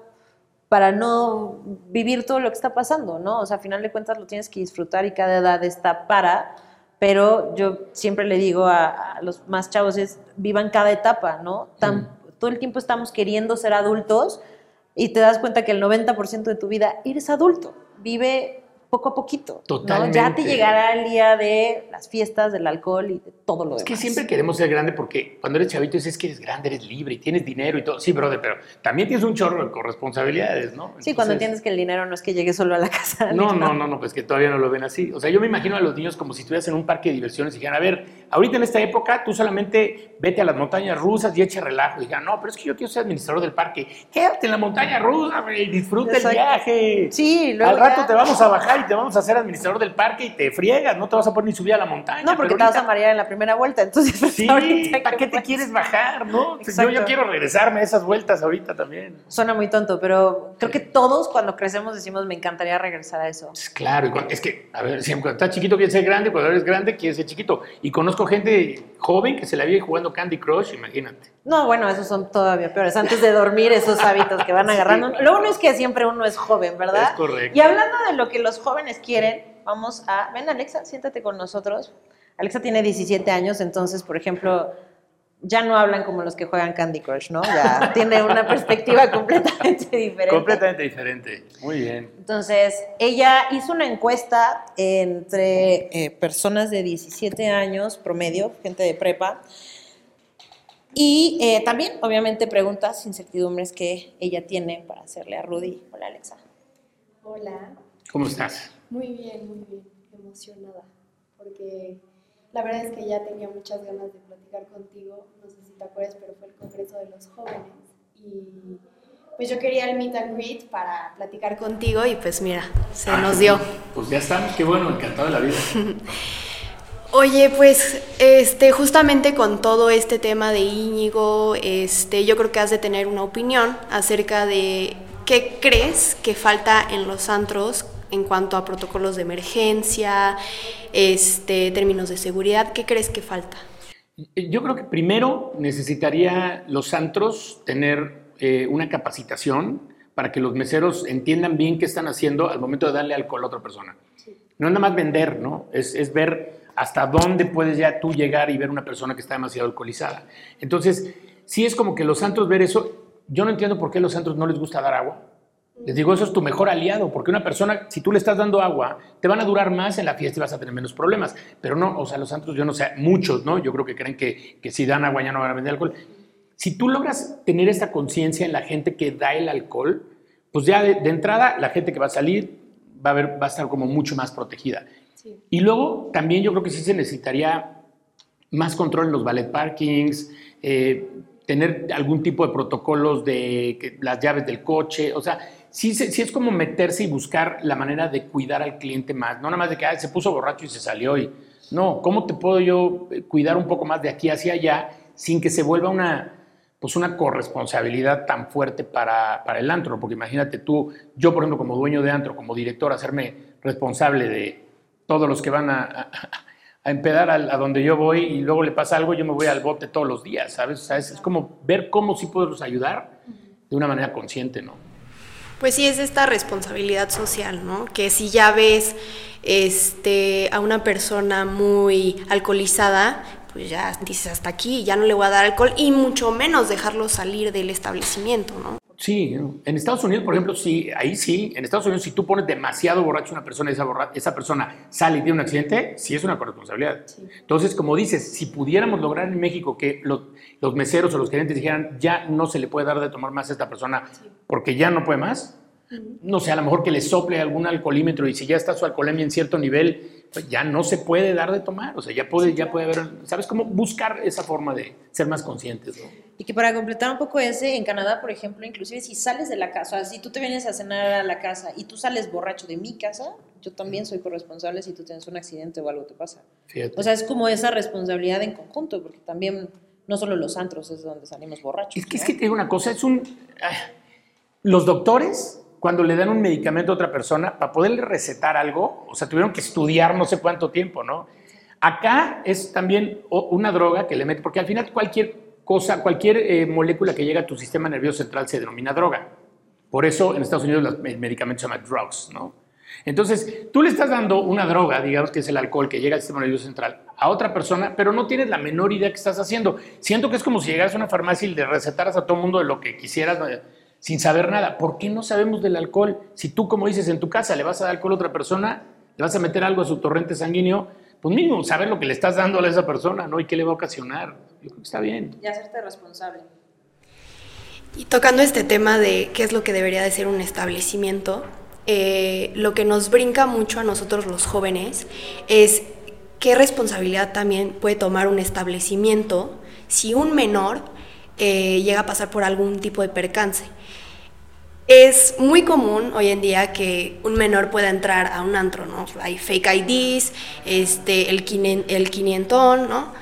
para no vivir todo lo que está pasando, ¿no? O sea, a final de cuentas lo tienes que disfrutar y cada edad está para. Pero yo siempre le digo a, a los más chavos es vivan cada etapa, ¿no? Tan- Todo el tiempo estamos queriendo ser adultos y te das cuenta que el 90% de tu vida eres adulto. Vive poco a poquito. ¿no? Ya te Totalmente. llegará el día de las fiestas, del alcohol y de todo lo Es que demás. siempre queremos ser grande porque cuando eres chavito dices que eres grande, eres libre y tienes dinero y todo. Sí, brother, pero también tienes un chorro de corresponsabilidades, ¿no? Sí, cuando entiendes que el dinero no es que llegue solo a la casa. No, no, no, no, pues que todavía no lo ven así. O sea, yo me imagino a los niños como si estuvieras en un parque de diversiones y dijeran, a ver, ahorita en esta época tú solamente vete a las montañas rusas y eche relajo. Y dijeran, no, pero es que yo quiero ser administrador del parque. Quédate en la montaña rusa, güey, disfruta Exacto. el viaje. Sí, luego Al rato ya- te vamos a bajar te vamos a hacer administrador del parque y te friegas, no te vas a poder ni subir a la montaña. No, porque te vas a marear en la primera vuelta, entonces pues, Sí, ¿para qué te quieres bajar, no? Pues Yo, yo quiero regresarme a esas vueltas ahorita también. Suena muy tonto, pero creo que todos cuando crecemos decimos me encantaría regresar a eso. Pues claro, es que, a ver, siempre cuando estás chiquito quieres ser grande, cuando eres grande quieres ser chiquito. Y conozco gente joven que se la vive jugando Candy Crush, imagínate. No, bueno, esos son todavía peores. Antes de dormir, esos hábitos que van agarrando. Lo bueno es que siempre uno es joven, ¿verdad? Es correcto. Y hablando de lo que los jóvenes quieren, vamos a... Ven, Alexa, siéntate con nosotros. Alexa tiene 17 años, entonces, por ejemplo, ya no hablan como los que juegan Candy Crush, ¿no? Ya tiene una perspectiva completamente diferente. Completamente diferente. Muy bien. Entonces, ella hizo una encuesta entre eh, personas de 17 años promedio, gente de prepa, y eh, también, obviamente, preguntas, incertidumbres que ella tiene para hacerle a Rudy. Hola, Alexa. Hola, ¿Cómo estás? muy bien, muy bien, emocionada, porque la verdad es que ya tenía muchas ganas de platicar contigo, no sé si te acuerdas, pero fue el Congreso de los Jóvenes y pues yo quería el meet and greet para platicar contigo y pues mira, se nos dio. Pues ya estamos, qué bueno, encantado de la vida. Oye, pues este justamente con todo este tema de Íñigo, este yo creo que has de tener una opinión acerca de qué crees que falta en los antros en cuanto a protocolos de emergencia, este términos de seguridad, ¿qué crees que falta? Yo creo que primero necesitaría los antros tener eh, una capacitación para que los meseros entiendan bien qué están haciendo al momento de darle alcohol a otra persona. No es nada más vender, ¿no? Es, es ver hasta dónde puedes ya tú llegar y ver una persona que está demasiado alcoholizada. Entonces, sí es como que los antros ver eso, yo no entiendo por qué a los antros no les gusta dar agua. Les digo, eso es tu mejor aliado, porque una persona, si tú le estás dando agua, te van a durar más en la fiesta y vas a tener menos problemas. Pero no, o sea, los antros, yo no sé, muchos, ¿no? Yo creo que creen que, que si dan agua ya no van a vender alcohol. Si tú logras tener esta conciencia en la gente que da el alcohol, pues ya de, de entrada la gente que va a salir va a, ver, va a estar como mucho más protegida. Sí. Y luego también yo creo que sí se necesitaría más control en los ballet parkings, eh, tener algún tipo de protocolos de que- las llaves del coche, o sea, sí, es como meterse y buscar la manera de cuidar al cliente más, no nada más de que "Ay, se puso borracho y se salió y no, ¿cómo te puedo yo eh, cuidar un poco más de aquí hacia allá sin que se vuelva una pues una corresponsabilidad tan fuerte para, para el antro, porque imagínate tú, yo por ejemplo como dueño de antro, como director, hacerme responsable de todos los que van a, a- empedar a, donde yo voy y luego le pasa algo, yo me voy al bote todos los días, ¿sabes? Es, es como ver cómo sí podemos ayudar de una manera consciente, ¿no? Pues sí, es esta responsabilidad social, ¿no? Que si ya ves este, a una persona muy alcoholizada, pues ya dices hasta aquí, ya no le voy a dar alcohol y mucho menos dejarlo salir del establecimiento, ¿no? Sí, en Estados Unidos, por ejemplo, sí, ahí sí, en Estados Unidos, si tú pones demasiado borracho a una persona y esa, esa persona sale y tiene un accidente, sí es una corresponsabilidad. Entonces, como dices, si pudiéramos lograr en México que los, los meseros o los gerentes dijeran, ya no se le puede dar de tomar más a esta persona porque ya no puede más, no sé, a lo mejor que le sople algún alcoholímetro y si ya está su alcoholemia en cierto nivel, ya no se puede dar de tomar, o sea, ya puede, ya puede haber, ¿sabes cómo buscar esa forma de ser más conscientes, ¿no? Y que para completar un poco ese, en Canadá, por ejemplo, inclusive si sales de la casa, o sea, si tú te vienes a cenar a la casa y tú sales borracho de mi casa, yo también soy corresponsable si tú tienes un accidente o algo te pasa. Fíjate. O sea, es como esa responsabilidad en conjunto, porque también no solo los antros es donde salimos borrachos. Es que, es que te digo una cosa, es un... ay, los doctores, cuando le dan un medicamento a otra persona, para poderle recetar algo, o sea, tuvieron que estudiar no sé cuánto tiempo, ¿no? Acá es también una droga que le mete, porque al final cualquier cosa, cualquier eh, molécula que llega a tu sistema nervioso central se denomina droga. Por eso en Estados Unidos los medicamentos se llaman drugs, ¿no? Entonces, tú le estás dando una droga, digamos que es el alcohol que llega al sistema nervioso central, a otra persona, pero no tienes la menor idea que estás haciendo. Siento que es como si llegaras a una farmacia y le recetaras a todo el mundo de lo que quisieras sin saber nada. ¿Por qué no sabemos del alcohol? Si tú, como dices, en tu casa le vas a dar alcohol a otra persona, le vas a meter algo a su torrente sanguíneo, pues mínimo saber lo que le estás dando a esa persona, ¿no? Y qué le va a ocasionar. Yo creo que está bien. Y hacerte responsable. Y tocando este tema de qué es lo que debería de ser un establecimiento, eh, lo que nos brinca mucho a nosotros los jóvenes es qué responsabilidad también puede tomar un establecimiento si un menor eh, llega a pasar por algún tipo de percance. Es muy común hoy en día que un menor pueda entrar a un antro, ¿no? Hay fake IDs, este, el, el quinientón, ¿no?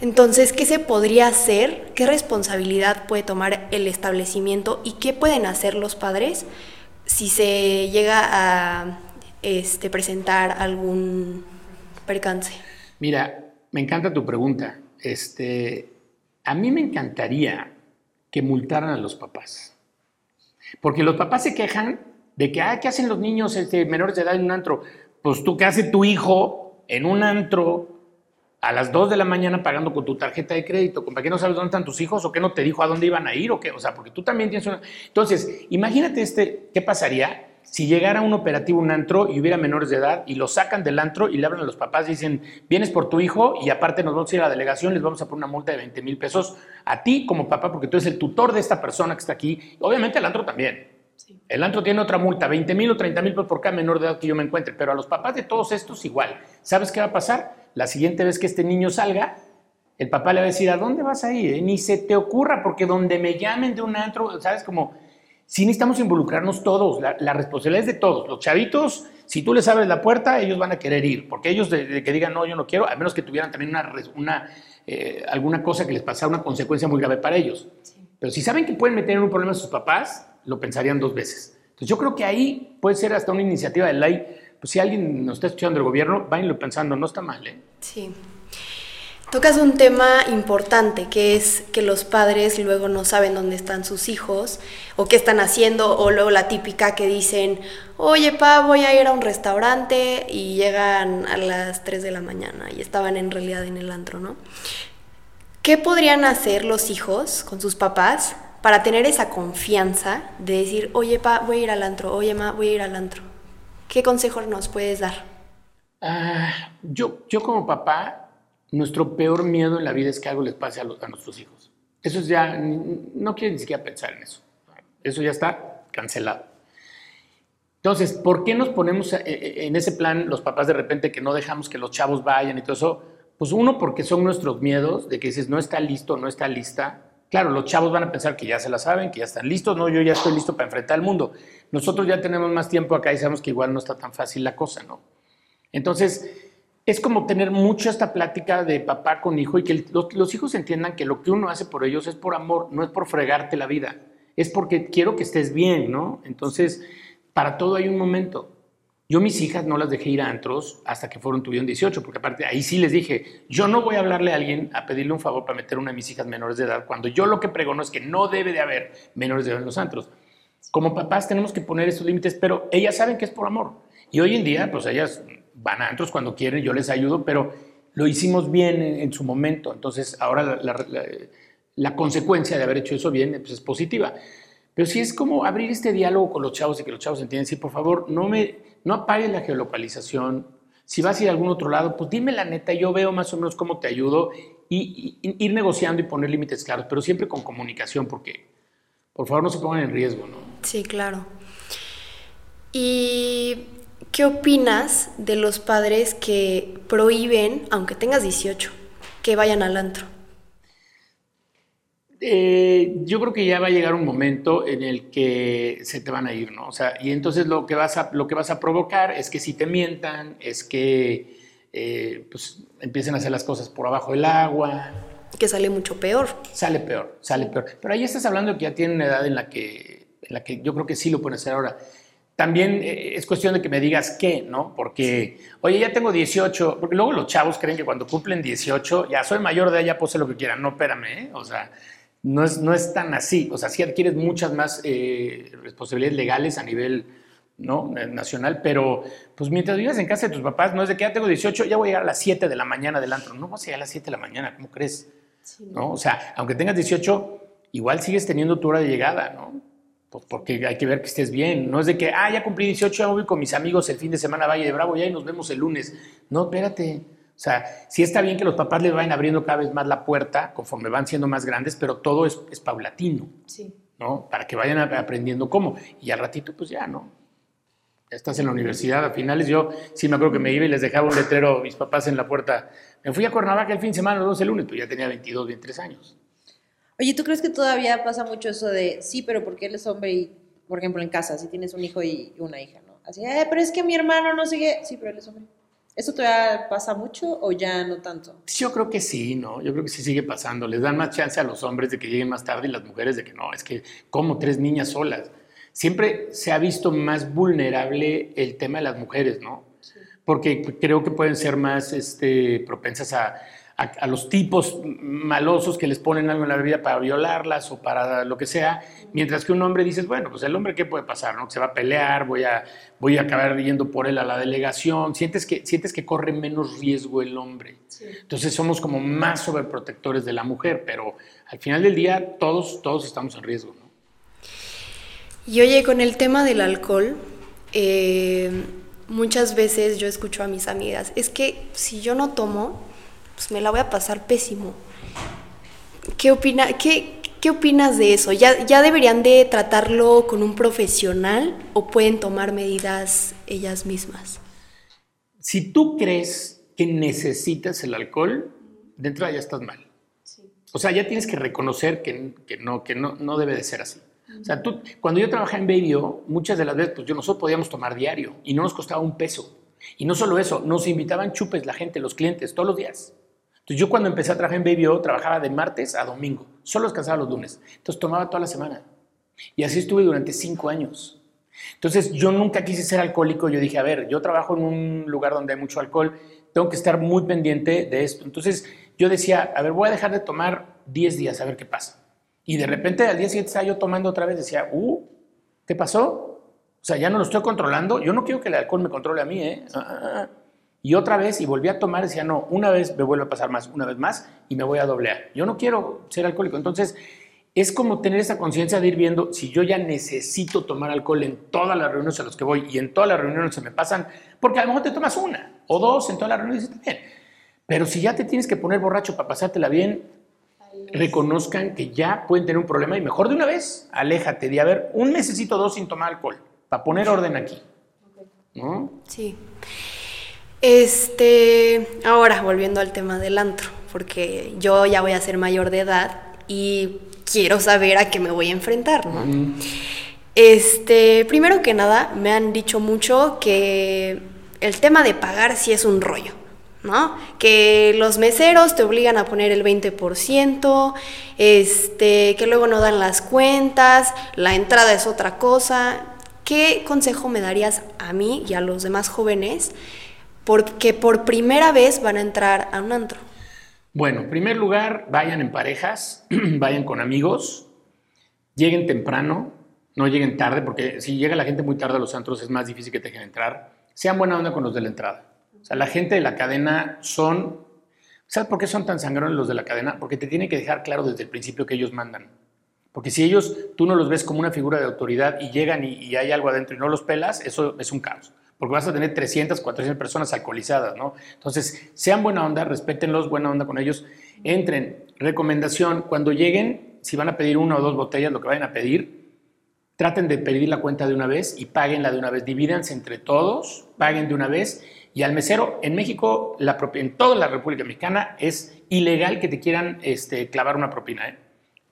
Entonces, ¿qué se podría hacer? ¿Qué responsabilidad puede tomar el establecimiento y qué pueden hacer los padres si se llega a este, presentar algún percance? Mira, me encanta tu pregunta. Este, a mí me encantaría que multaran a los papás. Porque los papás se quejan de que, ah, ¿qué hacen los niños este, menores de edad en un antro? Pues tú, ¿qué hace tu hijo en un antro a las 2 de la mañana pagando con tu tarjeta de crédito? ¿Para qué no sabes dónde están tus hijos? ¿O qué no te dijo a dónde iban a ir? ¿O qué? O sea, porque tú también tienes una... Entonces, imagínate este, ¿qué pasaría si llegara un operativo un antro y hubiera menores de edad y lo sacan del antro y le hablan a los papás y dicen, vienes por tu hijo y aparte nos vamos a ir a la delegación, les vamos a poner una multa de 20 mil pesos a ti como papá porque tú eres el tutor de esta persona que está aquí. Obviamente el antro también. El antro tiene otra multa, 20 mil o 30 mil por cada menor de edad que yo me encuentre, pero a los papás de todos estos igual. ¿Sabes qué va a pasar? La siguiente vez que este niño salga, el papá le va a decir, ¿a dónde vas a ir? Ni se te ocurra, porque donde me llamen de un antro, ¿sabes? Como, sí necesitamos involucrarnos todos, la, responsabilidad es de todos. Los chavitos, si tú les abres la puerta, ellos van a querer ir, porque ellos de, que digan, no, yo no quiero, a menos que tuvieran también una, una eh, alguna cosa que les pasara, una consecuencia muy grave para ellos. Pero si saben que pueden meter en un problema a sus papás, lo pensarían dos veces. Entonces yo creo que ahí puede ser hasta una iniciativa de ley. Pues si alguien nos está escuchando el gobierno, váyanlo pensando, no está mal. ¿eh? Sí. Tocas un tema importante, que es que los padres luego no saben dónde están sus hijos o qué están haciendo, o luego la típica que dicen, oye, pa, voy a ir a un restaurante y llegan a las 3 de la mañana y estaban en realidad en el antro, ¿no? ¿Qué podrían hacer los hijos con sus papás para tener esa confianza de decir, oye, pa, voy a ir al antro, oye, ma, voy a ir al antro. ¿Qué consejos nos puedes dar? Ah, yo, yo como papá, nuestro peor miedo en la vida es que algo les pase a, a nuestros hijos. Eso es ya, no quiero ni siquiera pensar en eso. Eso ya está cancelado. Entonces, ¿por qué nos ponemos eh, eh, en ese plan los papás de repente que no dejamos que los chavos vayan y todo eso? Pues uno, porque son nuestros miedos de que dices, no está listo, no está lista. Claro, los chavos van a pensar que ya se la saben, que ya están listos, no, yo ya estoy listo para enfrentar el mundo. Nosotros ya tenemos más tiempo acá y sabemos que igual no está tan fácil la cosa, ¿no? Entonces, es como tener mucho esta plática de papá con hijo y que los, hijos entiendan que lo que uno hace por ellos es por amor, no es por fregarte la vida, es porque quiero que estés bien, ¿no? Entonces, para todo hay un momento. Yo mis hijas no las dejé ir a antros hasta que fueron tuvieron 18, porque aparte ahí sí les dije, yo no voy a hablarle a alguien a pedirle un favor para meter una de mis hijas menores de edad, cuando yo lo que pregono es que no debe de haber menores de edad en los antros. Como papás tenemos que poner esos límites, pero ellas saben que es por amor. Y hoy en día, pues ellas van a antros cuando quieren, yo les ayudo, pero lo hicimos bien en, su momento. Entonces ahora la, consecuencia de haber hecho eso bien pues, es positiva. Pero sí es como abrir este diálogo con los chavos y que los chavos entiendan, sí, por favor, no me no apagues la geolocalización. Si vas a ir a algún otro lado, pues dime la neta, yo veo más o menos cómo te ayudo y, ir negociando y poner límites claros, pero siempre con comunicación, porque por favor no se pongan en riesgo, ¿no? Sí, claro. ¿Y qué opinas de los padres que prohíben, aunque tengas 18, que vayan al antro? Eh, yo creo que ya va a llegar un momento en el que se te van a ir, ¿no? O sea, y entonces lo que vas a, lo que vas a provocar es que si te mientan, es que eh, pues, empiecen a hacer las cosas por abajo del agua. Que sale mucho peor. Sale peor, sale peor. Pero ahí estás hablando que ya tienen una edad en la que, en la que yo creo que sí lo pueden hacer ahora. También eh, es cuestión de que me digas qué, ¿no? Porque, oye, ya tengo 18, porque luego los chavos creen que cuando cumplen 18, ya soy mayor de ella, pose lo que quieran. No, espérame, ¿eh? O sea, no es, no es tan así. O sea, sí adquieres muchas más eh, responsabilidades legales a nivel ¿no? nacional, pero pues mientras vivas en casa de tus papás, no es de que ya tengo 18, ya voy a llegar a las 7 de la mañana del antro. No vas a llegar a las 7 de la mañana, ¿cómo crees? ¿No? O sea, aunque tengas 18, igual sigues teniendo tu hora de llegada, ¿no? Pues porque hay que ver que estés bien. No es de que, ah, ya cumplí 18, ya voy con mis amigos el fin de semana a Valle de Bravo, ya y nos vemos el lunes. No, espérate. O sea, sí está bien que los papás les vayan abriendo cada vez más la puerta conforme van siendo más grandes, pero todo es, paulatino. Sí. ¿No? Para que vayan aprendiendo cómo. Y al ratito, pues ya, ¿no? Ya estás en la universidad. A finales yo sí me acuerdo que me iba y les dejaba un letrero a mis papás en la puerta. Me fui a Cuernavaca el fin de semana, los dos el lunes, pues ya tenía 22, 23 años. Oye, ¿tú crees que todavía pasa mucho eso de, sí, pero porque él es hombre y, por ejemplo, en casa, si tienes un hijo y una hija, ¿no? Así, eh, pero es que mi hermano no sigue, sí, pero él es hombre. ¿Eso todavía pasa mucho o ya no tanto? Yo creo que sí, ¿no? Yo creo que sí sigue pasando. Les dan más chance a los hombres de que lleguen más tarde y las mujeres de que no, es que como tres niñas solas. Siempre se ha visto más vulnerable el tema de las mujeres, ¿no? Porque creo que pueden ser más este, propensas a, a, los tipos malosos que les ponen algo en la bebida para violarlas o para lo que sea, mientras que un hombre dices, bueno, pues el hombre qué puede pasar, ¿no? Se va a pelear, voy a, voy a acabar yendo por él a la delegación, sientes que, sientes que corre menos riesgo el hombre. Entonces somos como más sobreprotectores de la mujer, pero al final del día todos, todos estamos en riesgo, ¿no? Y oye, con el tema del alcohol, eh, muchas veces yo escucho a mis amigas, es que si yo no tomo, pues me la voy a pasar pésimo. ¿Qué, opina, qué, qué opinas de eso? ¿Ya, ¿Ya deberían de tratarlo con un profesional o pueden tomar medidas ellas mismas? Si tú crees que necesitas el alcohol, de entrada ya estás mal. O sea, ya tienes que reconocer que, que, no, que no, no debe de ser así. O sea, tú, cuando yo trabajaba en Baby, muchas de las veces, pues yo nosotros podíamos tomar diario y no nos costaba un peso. Y no solo eso, nos invitaban chupes la gente, los clientes, todos los días. Entonces yo cuando empecé a trabajar en Baby O, trabajaba de martes a domingo, solo descansaba los lunes. Entonces tomaba toda la semana. Y así estuve durante cinco años. Entonces yo nunca quise ser alcohólico. Yo dije, a ver, yo trabajo en un lugar donde hay mucho alcohol, tengo que estar muy pendiente de esto. Entonces yo decía, a ver, voy a dejar de tomar 10 días a ver qué pasa. Y de repente al día siguiente estaba yo tomando otra vez, decía, uh, ¿qué pasó? O sea, ya no lo estoy controlando. Yo no quiero que el alcohol me controle a mí, ¿eh? Ah, ah, ah. Y otra vez, y volví a tomar, decía, no, una vez me vuelve a pasar más, una vez más, y me voy a doblear. Yo no quiero ser alcohólico. Entonces, es como tener esa conciencia de ir viendo si yo ya necesito tomar alcohol en todas las reuniones a las que voy y en todas las reuniones se me pasan, porque a lo mejor te tomas una o dos en todas las reuniones y está bien. Pero si ya te tienes que poner borracho para pasártela bien, reconozcan que ya pueden tener un problema y mejor de una vez, aléjate de haber un mesecito dos sin tomar alcohol, para poner orden aquí. ¿No? Sí. Este, ahora volviendo al tema del antro, porque yo ya voy a ser mayor de edad y quiero saber a qué me voy a enfrentar, ¿no? Este, primero que nada, me han dicho mucho que el tema de pagar sí es un rollo, ¿no? Que los meseros te obligan a poner el 20%, este, que luego no dan las cuentas, la entrada es otra cosa. ¿Qué consejo me darías a mí y a los demás jóvenes porque por primera vez van a entrar a un antro? Bueno, en primer lugar, vayan en parejas, vayan con amigos, lleguen temprano, no lleguen tarde, porque si llega la gente muy tarde a los antros es más difícil que te dejen entrar. Sean buena onda con los de la entrada. O sea, la gente de la cadena son... ¿Sabes por qué son tan sangrones los de la cadena? Porque te tienen que dejar claro desde el principio que ellos mandan. Porque si ellos, tú no los ves como una figura de autoridad y llegan y, y hay algo adentro y no los pelas, eso es un caos porque vas a tener 300, 400 personas alcoholizadas, ¿no? Entonces, sean buena onda, respétenlos, buena onda con ellos, entren. Recomendación, cuando lleguen, si van a pedir una o dos botellas, lo que vayan a pedir, traten de pedir la cuenta de una vez y paguenla de una vez, divídanse entre todos, paguen de una vez y al mesero, en México, la en toda la República Mexicana, es ilegal que te quieran este, clavar una propina, ¿eh?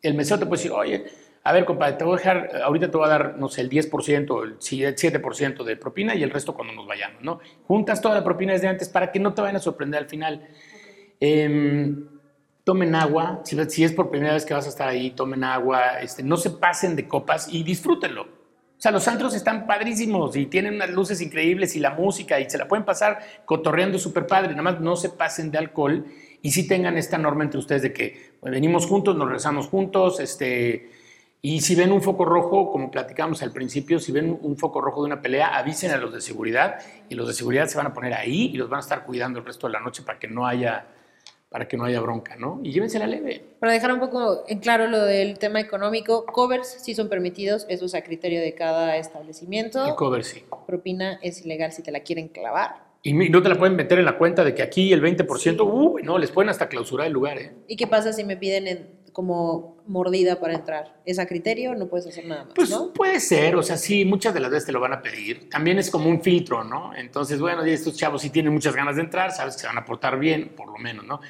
El mesero te puede decir, oye, a ver, compadre, te voy a dejar, ahorita te voy a dar, no sé, el 10%, el 7% de propina y el resto cuando nos vayamos, ¿no? Juntas toda la propina desde antes para que no te vayan a sorprender al final. Em, tomen agua, si, es por primera vez que vas a estar ahí, tomen agua, este, no se pasen de copas y disfrútenlo. O sea, los antros están padrísimos y tienen unas luces increíbles y la música y se la pueden pasar cotorreando súper padre. Nada más no se pasen de alcohol y sí tengan esta norma entre ustedes de que pues, venimos juntos, nos rezamos juntos, este, y si ven un foco rojo, como platicamos al principio, si ven un foco rojo de una pelea, avisen a los de seguridad y los de seguridad se van a poner ahí y los van a estar cuidando el resto de la noche para que no haya para que no haya bronca, ¿no? Y llévensela leve. Para dejar un poco en claro lo del tema económico, covers sí son permitidos, eso es a criterio de cada establecimiento. El cover sí. Propina es ilegal si te la quieren clavar. Y no te la pueden meter en la cuenta de que aquí el 20%, uy, no, les pueden hasta clausurar el lugar, ¿eh? ¿Y qué pasa si me piden en, como mordida para entrar. ¿Es a criterio? No puedes hacer nada más. Pues ¿no? puede ser, o sea, sí, muchas de las veces te lo van a pedir. También es como un filtro, ¿no? Entonces, bueno, y estos chavos sí tienen muchas ganas de entrar, sabes que se van a portar bien, por lo menos, ¿no?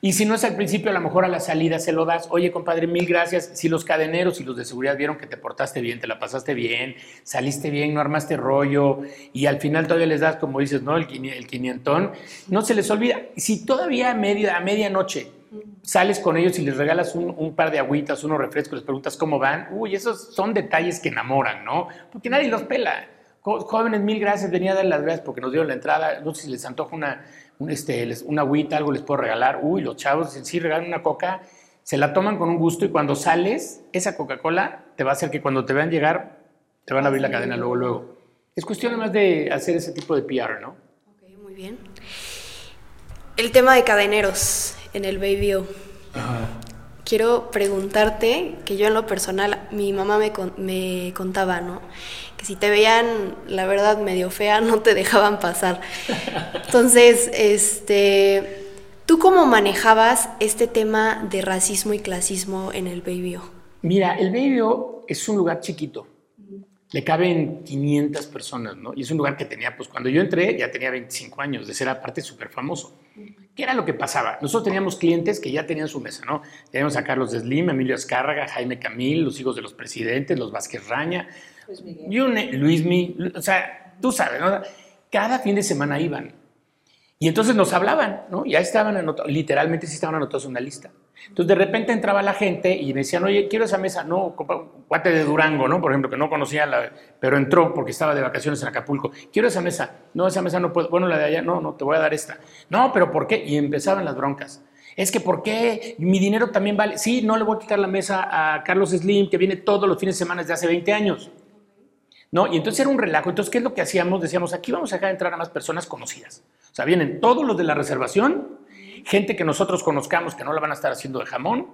Y si no es al principio, a lo mejor a la salida se lo das. Oye, compadre, mil gracias. Si los cadeneros y los de seguridad vieron que te portaste bien, te la pasaste bien, saliste bien, no armaste rollo, y al final todavía les das, como dices, ¿no? El quinientón, no se les olvida. Si todavía a, media, a medianoche sales con ellos y les regalas un, un par de agüitas, unos refrescos, les preguntas cómo van, uy, esos son detalles que enamoran, ¿no? Porque nadie los pela. Jo- Jóvenes, mil gracias, venía a dar las gracias porque nos dieron la entrada. No sé si les antoja una, un, este, les- una agüita, algo les puedo regalar. Uy, los chavos, dicen, sí, regalan una coca, se la toman con un gusto y cuando sales, esa Coca-Cola te va a hacer que cuando te vean llegar, te van a abrir la cadena luego, luego. Es cuestión además de hacer ese tipo de PR, ¿no? Ok, muy bien. El tema de cadeneros en el Baby O. Quiero preguntarte, que yo en lo personal, mi mamá me, con- me contaba, ¿no? Que si te veían, la verdad, medio fea, no te dejaban pasar. Entonces, este, ¿tú cómo manejabas este tema de racismo y clasismo en el Baby O? Mira, el Baby O es un lugar chiquito. Le caben 500 personas, ¿no? Y es un lugar que tenía, pues cuando yo entré ya tenía 25 años, de ser aparte súper famoso. ¿Qué era lo que pasaba? Nosotros teníamos clientes que ya tenían su mesa, ¿no? Teníamos a Carlos Slim, Emilio Azcárraga, Jaime Camil, los hijos de los presidentes, los Vázquez Raña, you na- Luismi, o sea, tú sabes, ¿no? Cada fin de semana iban. Y entonces nos hablaban, ¿no? Ya estaban anotados, literalmente sí estaban anotados en una lista. Entonces de repente entraba la gente y me decían, oye, quiero esa mesa. No, cuate de Durango, ¿no? Por ejemplo, que no conocía, la, pero entró porque estaba de vacaciones en Acapulco. Quiero esa mesa. No, esa mesa no puedo. Bueno, la de allá, no, no, te voy a dar esta. No, pero ¿por qué? Y empezaban las broncas. Es que ¿por qué? Mi dinero también vale. Sí, no le voy a quitar la mesa a Carlos Slim, que viene todos los fines de semana desde hace 20 años. ¿no? Y entonces era un relajo. Entonces, ¿qué es lo que hacíamos? Decíamos, aquí vamos a dejar entrar a más personas conocidas. O sea, vienen todos los de la reservación, gente que nosotros conozcamos que no la van a estar haciendo de jamón,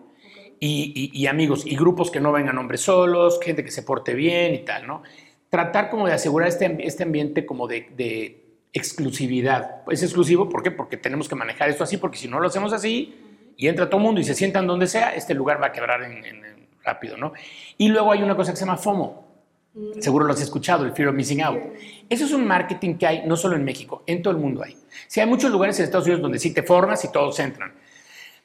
y, y- y amigos, y grupos que no vengan hombres solos, gente que se porte bien y tal, ¿no? Tratar como de asegurar este, este ambiente como de, de exclusividad. Es exclusivo, ¿por qué? Porque tenemos que manejar esto así, porque si no lo hacemos así, y entra todo el mundo y se sientan donde sea, este lugar va a quebrar en rápido, ¿no? Y luego hay una cosa que se llama FOMO, Seguro lo has escuchado, el Fear of Missing Out. Eso es un marketing que hay no solo en México, en todo el mundo hay. Sí, hay muchos lugares en Estados Unidos donde sí te formas y todos entran.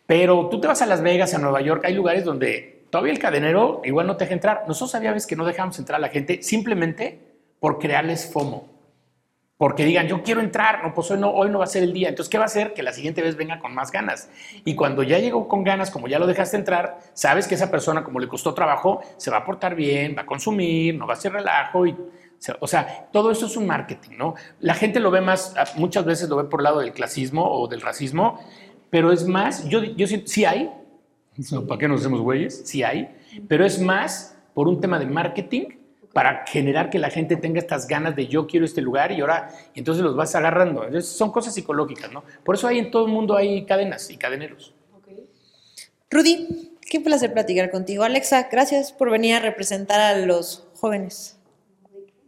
Pero tú te vas a Las Vegas, a Nueva York, hay lugares donde todavía el cadenero igual no te deja entrar. Nosotros había veces que no dejamos entrar a la gente simplemente por crearles FOMO. Porque digan, yo quiero entrar, no, pues hoy no, hoy no va a ser el día. Entonces, ¿qué va a hacer? Que la siguiente vez venga con más ganas. Y cuando ya llegó con ganas, como ya lo dejaste entrar, sabes que esa persona, como le costó trabajo, se va a portar bien, va a consumir, no va a hacer relajo. Y, o sea, todo eso es un marketing, ¿no? La gente lo ve más, muchas veces lo ve por el lado del clasismo o del racismo, pero es más, yo, yo siento, sí hay, ¿para qué nos hacemos güeyes? Sí hay, pero es más por un tema de marketing para generar que la gente tenga estas ganas de yo quiero este lugar y ahora, y entonces los vas agarrando. Entonces, son cosas psicológicas, ¿no? Por eso hay en todo el mundo hay cadenas y cadeneros. Rudy, qué placer platicar contigo. Alexa, gracias por venir a representar a los jóvenes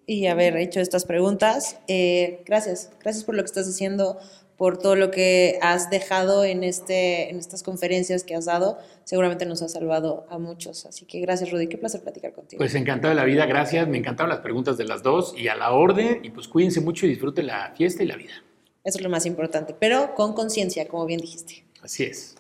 y haber hecho estas preguntas. Eh, gracias, gracias por lo que estás haciendo, por todo lo que has dejado en, este, en estas conferencias que has dado. Seguramente nos has salvado a muchos. Así que gracias, Rudy. Qué placer platicar contigo. Pues encantado de la vida, gracias. Me encantaron las preguntas de las dos y a la orden. Y pues cuídense mucho y disfruten la fiesta y la vida. Eso es lo más importante, pero con conciencia, como bien dijiste. Así es.